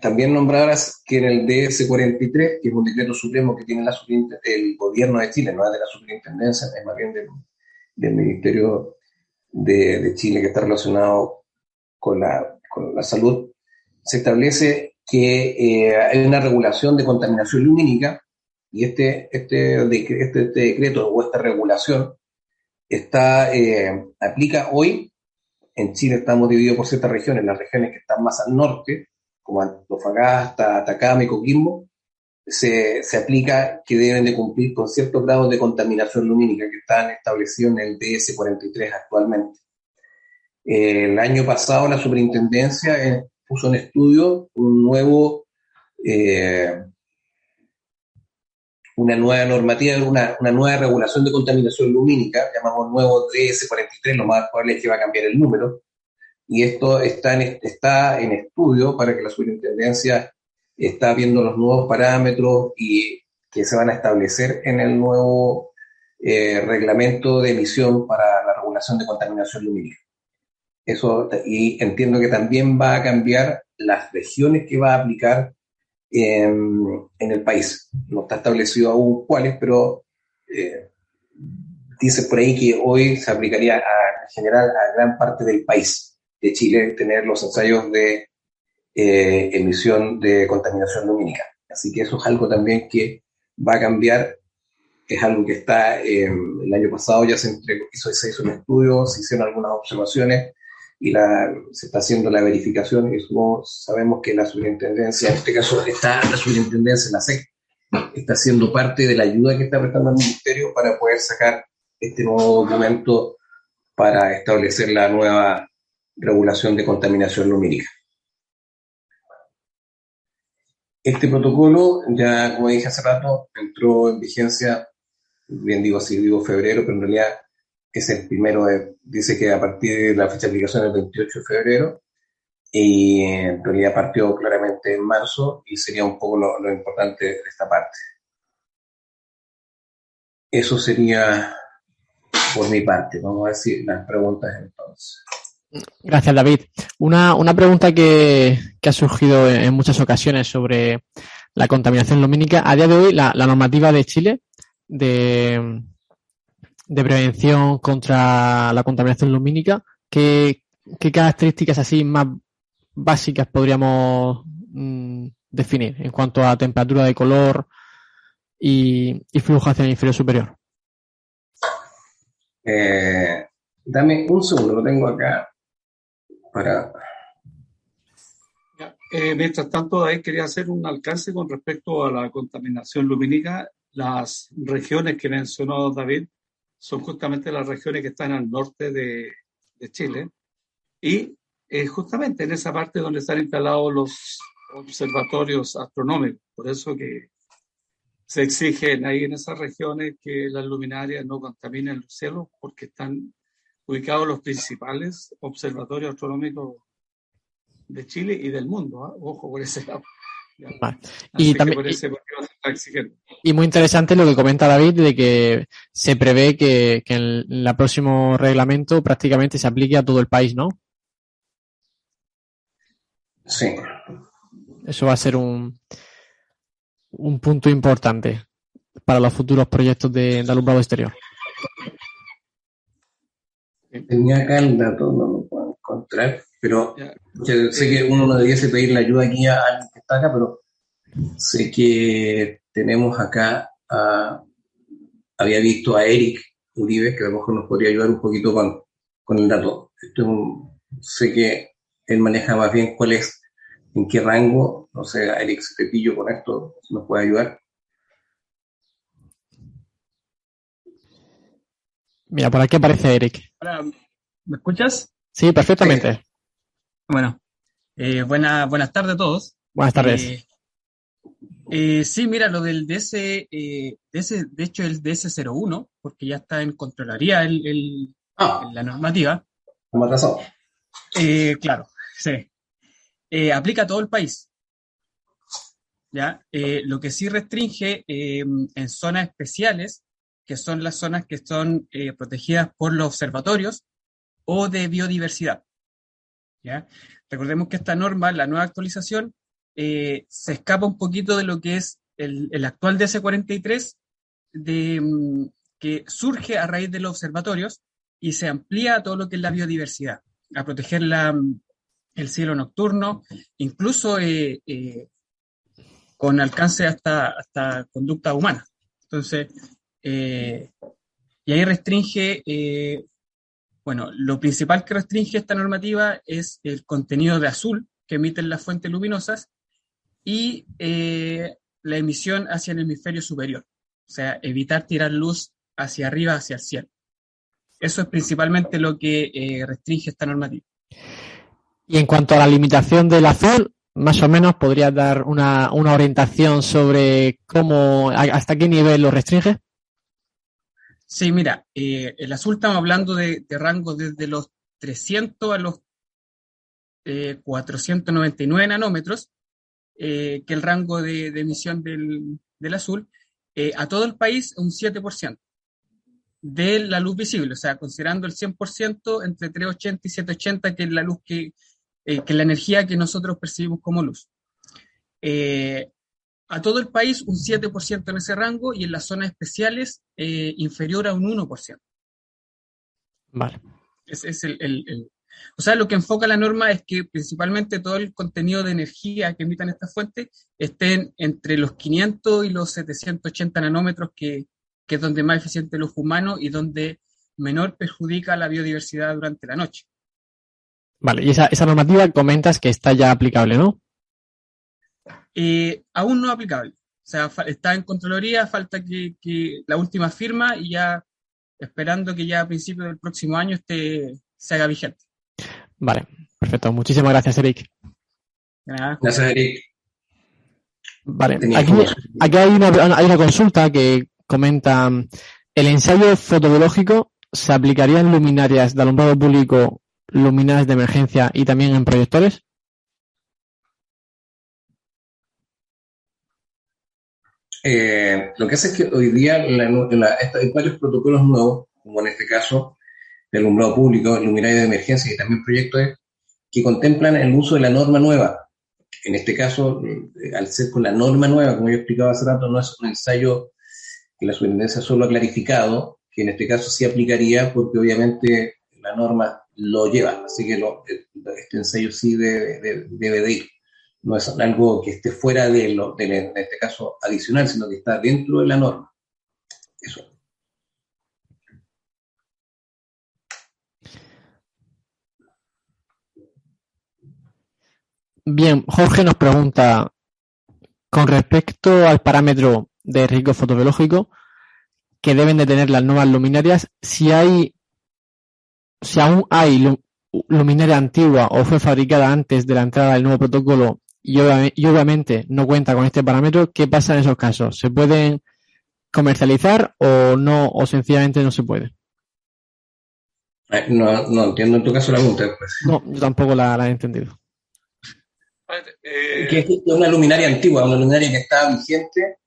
también nombrarás que en el DS-43, que es un decreto supremo que tiene la el gobierno de Chile, no es de la superintendencia, es más bien del, Ministerio de, Chile que está relacionado con la, con la salud, se establece que eh, hay una regulación de contaminación lumínica y este, este, este, este decreto o esta regulación está, eh, aplica hoy en Chile estamos divididos por ciertas regiones, las regiones que están más al norte, como Antofagasta, Atacama y Coquimbo, se, se, aplica que deben de cumplir con ciertos grados de contaminación lumínica que están establecidos en el DS-43 actualmente. El año pasado la superintendencia eh, puso en estudio un nuevo, eh, una nueva normativa, una, una, nueva regulación de contaminación lumínica, llamamos nuevo DS43, lo más probable es que va a cambiar el número, y esto está en, está en estudio para que la superintendencia está viendo los nuevos parámetros y que se van a establecer en el nuevo eh, reglamento de emisión para la regulación de contaminación lumínica. Eso, y entiendo que también va a cambiar las regiones que va a aplicar en, el país. No está establecido aún cuáles, pero eh, dice por ahí que hoy se aplicaría en general a gran parte del país de Chile tener los ensayos de eh, emisión de contaminación lumínica. Así que eso es algo también que va a cambiar. Es algo que está, el año pasado ya se, entregó, hizo, se hizo un estudio, se hicieron algunas observaciones y la, se está haciendo la verificación y sabemos que la superintendencia, en este caso está la superintendencia, la SEC, está siendo parte de la ayuda que está prestando el ministerio para poder sacar este nuevo documento para establecer la nueva regulación de contaminación lumínica. Este protocolo, ya como dije hace rato, entró en vigencia, bien digo así, digo febrero, pero en realidad es el primero, de, dice que a partir de la fecha de aplicación el 28 de febrero, y en realidad partió claramente en marzo y sería un poco lo, importante de esta parte. Eso sería por mi parte. Vamos a decir las preguntas entonces. Gracias, David. Una, una pregunta que, que, ha surgido en muchas ocasiones sobre la contaminación lumínica. A día de hoy, la normativa de Chile de, de prevención contra la contaminación lumínica, ¿qué, características así más básicas podríamos mm, definir en cuanto a temperatura de color y, flujo hacia el inferior superior? Eh, dame un segundo, lo tengo acá para... Eh, mientras tanto, ahí quería hacer un alcance con respecto a la contaminación lumínica. Las regiones que mencionó David son justamente las regiones que están al norte de, Chile y eh, justamente en esa parte donde están instalados los observatorios astronómicos. Por eso que se exigen ahí en esas regiones que las luminarias no contaminen los cielos porque están ubicados los principales observatorios astronómicos de Chile y del mundo. ¿ah? Ojo por ese lado. Y, también, y, muy interesante lo que comenta David de que se prevé que, que el, el, próximo reglamento prácticamente se aplique a todo el país, ¿no? Sí. Eso va a ser un, un punto importante para los futuros proyectos de, de alumbrado exterior. Tenía acá el dato, no lo puedo encontrar, pero sé que uno no debiese pedir la ayuda aquí a alguien que está acá, pero sé que tenemos acá a, había visto a Eric Uribe, que a lo mejor nos podría ayudar un poquito con, con el dato. Esto sé que él maneja más bien cuál es en qué rango, no sé, Eric Pepillo con esto nos puede ayudar. Mira, por aquí aparece Eric. ¿Me escuchas? Sí, perfectamente. Bueno, eh, buenas tardes a todos. Buenas tardes. Eh, eh, sí, mira, lo del DS, DS, de hecho el DS01, porque ya está en Contraloría el, ah. la normativa. ¿Cómo pasado? claro, sí. Eh, aplica a todo el país. ¿ya? Eh, lo que sí restringe eh, en zonas especiales, que son las zonas que son protegidas por los observatorios o de biodiversidad. ¿ya? Recordemos que esta norma, la nueva actualización, se escapa un poquito de lo que es el, actual DS43, de, mm, que surge a raíz de los observatorios y se amplía a todo lo que es la biodiversidad, a proteger la, mm, el cielo nocturno, incluso eh, eh, con alcance hasta, hasta conducta humana. Entonces, eh, y ahí restringe, bueno, lo principal que restringe esta normativa es el contenido de azul que emiten las fuentes luminosas y la emisión hacia el hemisferio superior, o sea, evitar tirar luz hacia arriba, hacia el cielo. Eso es principalmente lo que restringe esta normativa. Y en cuanto a la limitación del azul, más o menos podrías dar una, orientación sobre cómo, hasta qué nivel lo restringe. Sí, mira, eh, el azul estamos hablando de, de rangos desde los 300 a los 499 eh, nanómetros, eh, que el rango de, emisión del, del azul, a todo el país un 7% de la luz visible, o sea, considerando el 100% entre 380 y 780, que es la luz que, eh, que la energía que nosotros percibimos como luz. Eh, a todo el país un 7% en ese rango y en las zonas especiales eh, inferior a un 1%. Vale. es el, o sea, lo que enfoca la norma es que principalmente todo el contenido de energía que emitan estas fuentes estén entre los 500 y los 780 nanómetros, que, que es donde más eficiente el ojo humano y donde menor perjudica la biodiversidad durante la noche. Vale, y esa, esa normativa comentas que está ya aplicable, ¿no? Eh, aún no aplicable. O sea, está en Contraloría, falta que, la última firma y ya esperando que ya a principios del próximo año esté, se haga vigente. Vale, perfecto. Muchísimas gracias, Eric. Gracias, Eric. Vale, aquí, aquí hay, una, hay una consulta que comenta, ¿el ensayo fotobiológico se aplicaría en luminarias de alumbrado público luminarias de emergencia y también en proyectores? Eh, lo que hace es que hoy día hay varios protocolos nuevos, como en este caso el alumbrado público, luminarias de emergencia y también proyectores, que contemplan el uso de la norma nueva. En este caso, eh, al ser con la norma nueva, como yo explicaba hace rato, no es un ensayo que la superintendencia solo ha clarificado, que en este caso sí aplicaría porque obviamente la norma lo lleva, así que este ensayo sí debe, de ir. No es algo que esté fuera de, lo, de, en este caso, adicional, sino que está dentro de la norma. Eso. Bien, Jorge nos pregunta, con respecto al parámetro de riesgo fotobiológico que deben de tener las nuevas luminarias, si hay si aún hay luminaria antigua o fue fabricada antes de la entrada del nuevo protocolo y, obviamente no cuenta con este parámetro, ¿qué pasa en esos casos? ¿Se pueden comercializar o no, o sencillamente no se puede? Eh, no, entiendo en tu caso la pregunta. Pues. No, yo tampoco la, he entendido. Eh, que es una luminaria antigua, una luminaria que está vigente.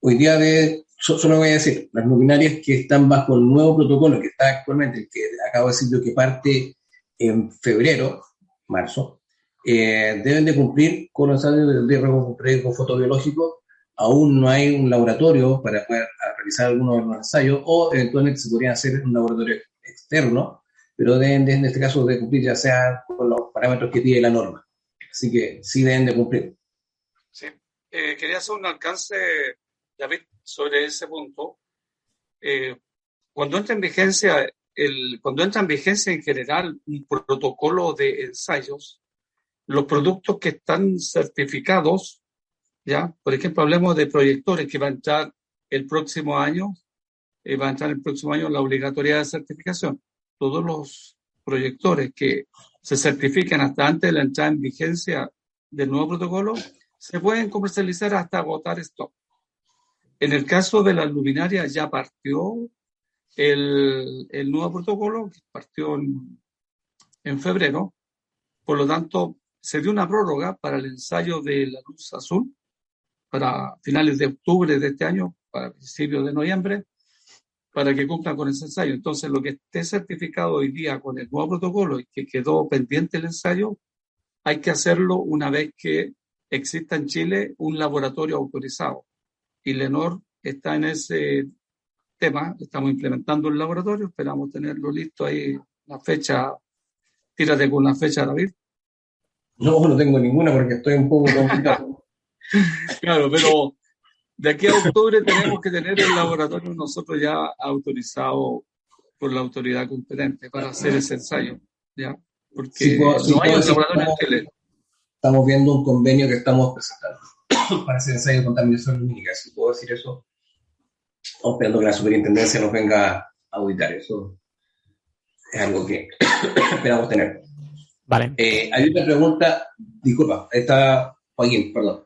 Hoy día de, solo voy a decir, las luminarias que están bajo el nuevo protocolo que está actualmente, el que acabo de decir que parte en febrero, marzo, eh, deben de cumplir con los ensayos de riesgo fotobiológico. Aún no hay un laboratorio para poder realizar algunos de los ensayos o eventualmente se podría hacer un laboratorio externo, pero deben en este caso de cumplir ya sea con los parámetros que pide la norma. Así que sí deben de cumplir. Sí. Eh, quería hacer un alcance, David, sobre ese punto. Eh, cuando entra en vigencia el, cuando entra en vigencia en general un protocolo de ensayos, los productos que están certificados, ya, por ejemplo, hablemos de proyectores que va a entrar el próximo año, eh, va a entrar el próximo año la obligatoriedad de certificación. Todos los proyectores que se certifican hasta antes de la entrada en vigencia del nuevo protocolo se pueden comercializar hasta agotar stock. En el caso de las luminarias ya partió el, el nuevo protocolo, que partió en, en febrero, por lo tanto, se dio una prórroga para el ensayo de la luz azul para finales de octubre de este año, para principios de noviembre, para que cumplan con ese ensayo. Entonces, lo que esté certificado hoy día con el nuevo protocolo y que quedó pendiente el ensayo, hay que hacerlo una vez que exista en Chile un laboratorio autorizado. Y Lenor está en ese tema, estamos implementando el laboratorio, esperamos tenerlo listo ahí, la fecha, tírate con la fecha, David. No, no tengo ninguna porque estoy un poco complicado. (laughs) claro, pero de aquí a octubre tenemos que tener el laboratorio nosotros ya autorizado por la autoridad competente para hacer ese ensayo, ¿ya? Porque no hay un laboratorio en Chile. Estamos viendo un convenio que estamos presentando (coughs) para hacer ensayo de contaminación lumínica, si puedo decir eso Estamos esperando que la superintendencia nos venga a auditar. Eso es algo que (coughs) esperamos tener. Vale. Eh, hay una pregunta, disculpa, está Joaquín, perdón.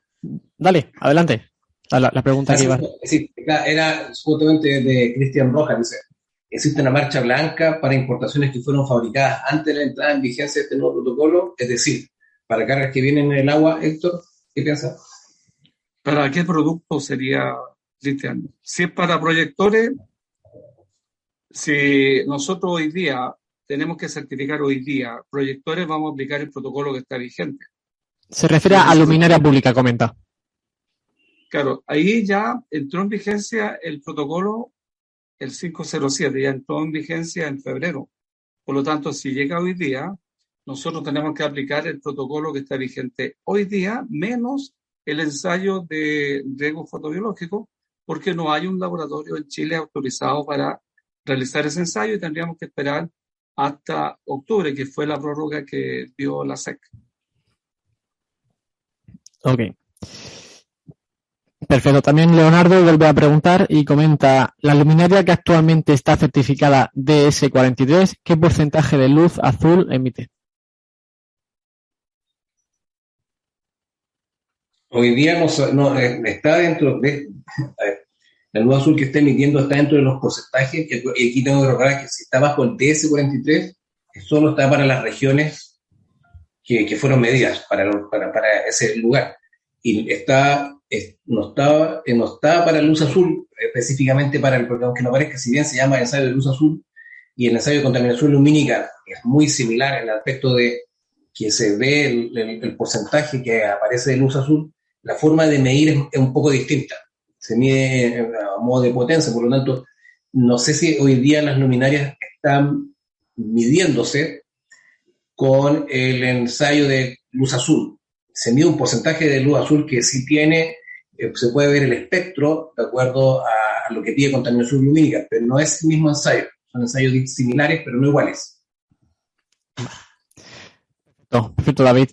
Dale, adelante. La, pregunta que iba. Sí, era justamente de Cristian Rojas, dice, ¿existe una marcha blanca para importaciones que fueron fabricadas antes de la entrada en vigencia de este nuevo protocolo? Es decir, para cargas que vienen en el agua, Héctor, ¿qué piensas? ¿Para qué producto sería si es para proyectores, si nosotros hoy día tenemos que certificar hoy día proyectores, vamos a aplicar el protocolo que está vigente. Se refiere a luminaria pública, comenta. Claro, ahí ya entró en vigencia el protocolo, el 507, ya entró en vigencia en febrero. Por lo tanto, si llega hoy día, nosotros tenemos que aplicar el protocolo que está vigente hoy día, menos el ensayo de riesgo fotobiológico, porque no hay un laboratorio en Chile autorizado para realizar ese ensayo y tendríamos que esperar hasta octubre, que fue la prórroga que dio la SEC. Ok. Perfecto. También Leonardo vuelve a preguntar y comenta, la luminaria que actualmente está certificada DS43, ¿qué porcentaje de luz azul emite? Hoy día no, eh, está dentro de, la luz azul que está emitiendo está dentro de los porcentajes, y aquí tengo que recordar que si está bajo el DS43, solo está para las regiones que, que fueron medidas para, para, ese lugar. Y está, no, está, no está para luz azul, específicamente para el, porque aunque no parezca, si bien se llama ensayo de luz azul, y el ensayo de contaminación lumínica es muy similar en el aspecto de que se ve el, el, porcentaje que aparece de luz azul, la forma de medir es un poco distinta se mide a modo de potencia, por lo tanto, no sé si hoy día las luminarias están midiéndose con el ensayo de luz azul. Se mide un porcentaje de luz azul que sí tiene, eh, se puede ver el espectro de acuerdo a, lo que pide contaminación lumínica, pero no es el mismo ensayo. Son ensayos similares, pero no iguales. perfecto, David.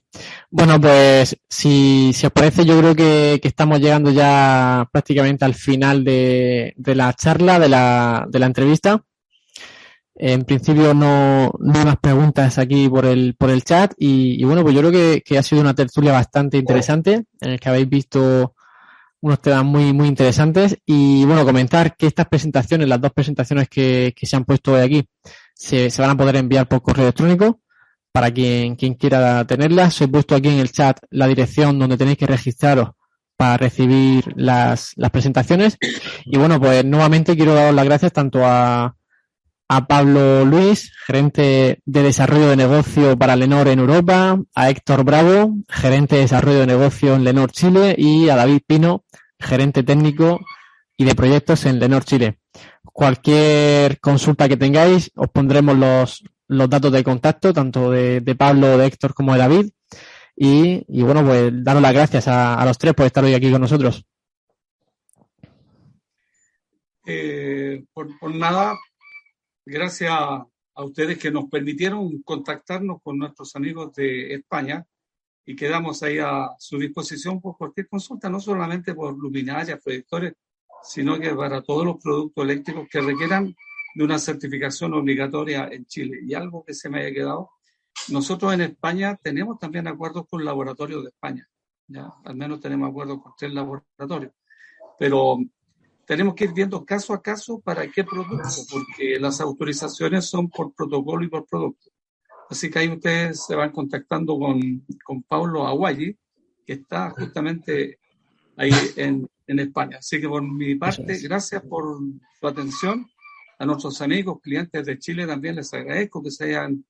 Bueno, pues si, si os parece, yo creo que, estamos llegando ya prácticamente al final de, la charla, de la, de la entrevista. En principio no, no hay más preguntas aquí por el, por el chat y, bueno, pues yo creo que, que, ha sido una tertulia bastante interesante en el que habéis visto unos temas muy, muy interesantes y bueno, comentar que estas presentaciones, las dos presentaciones que, que se han puesto hoy aquí, se, se van a poder enviar por correo electrónico para quien, quien quiera tenerlas. He puesto aquí en el chat la dirección donde tenéis que registraros para recibir las, las presentaciones. Y bueno, pues nuevamente quiero dar las gracias tanto a, a Pablo Luis, gerente de desarrollo de negocio para Lenor en Europa, a Héctor Bravo, gerente de desarrollo de negocio en Lenor Chile y a David Pino, gerente técnico y de proyectos en Lenor Chile. Cualquier consulta que tengáis, os pondremos los, los datos de contacto, tanto de, Pablo, de Héctor como de David. Y, bueno, pues daros las gracias a, a, los tres por estar hoy aquí con nosotros. Eh, por, por, nada, gracias a ustedes que nos permitieron contactarnos con nuestros amigos de España y quedamos ahí a su disposición por cualquier consulta, no solamente por luminarias, proyectores, sino que para todos los productos eléctricos que requieran de una certificación obligatoria en Chile. Y algo que se me haya quedado, nosotros en España tenemos también acuerdos con laboratorios de España, ¿ya? al menos tenemos acuerdos con tres laboratorios, pero tenemos que ir viendo caso a caso para qué producto, porque las autorizaciones son por protocolo y por producto. Así que ahí ustedes se van contactando con, con Paulo Aguayi, que está justamente ahí en, en España. Así que por mi parte, gracias por su atención. A nuestros amigos, clientes de Chile también les agradezco que se hayan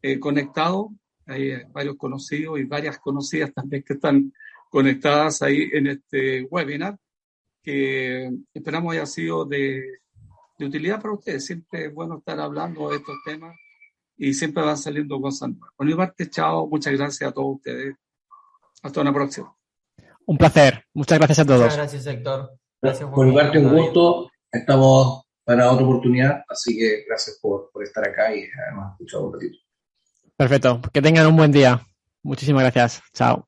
eh, conectado. Hay varios conocidos y varias conocidas también que están conectadas ahí en este webinar, que esperamos haya sido de, de utilidad para ustedes. Siempre es bueno estar hablando de estos temas y siempre van saliendo cosas nuevas. Por mi parte, chao, muchas gracias a todos ustedes. Hasta una próxima. Un placer. Muchas gracias a todos. Muchas gracias, Héctor. Gracias por, por mi parte, un gusto. Estamos para otra oportunidad, así que gracias por, por estar acá y además escuchado un ratito. Perfecto. Que tengan un buen día. Muchísimas gracias. Chao.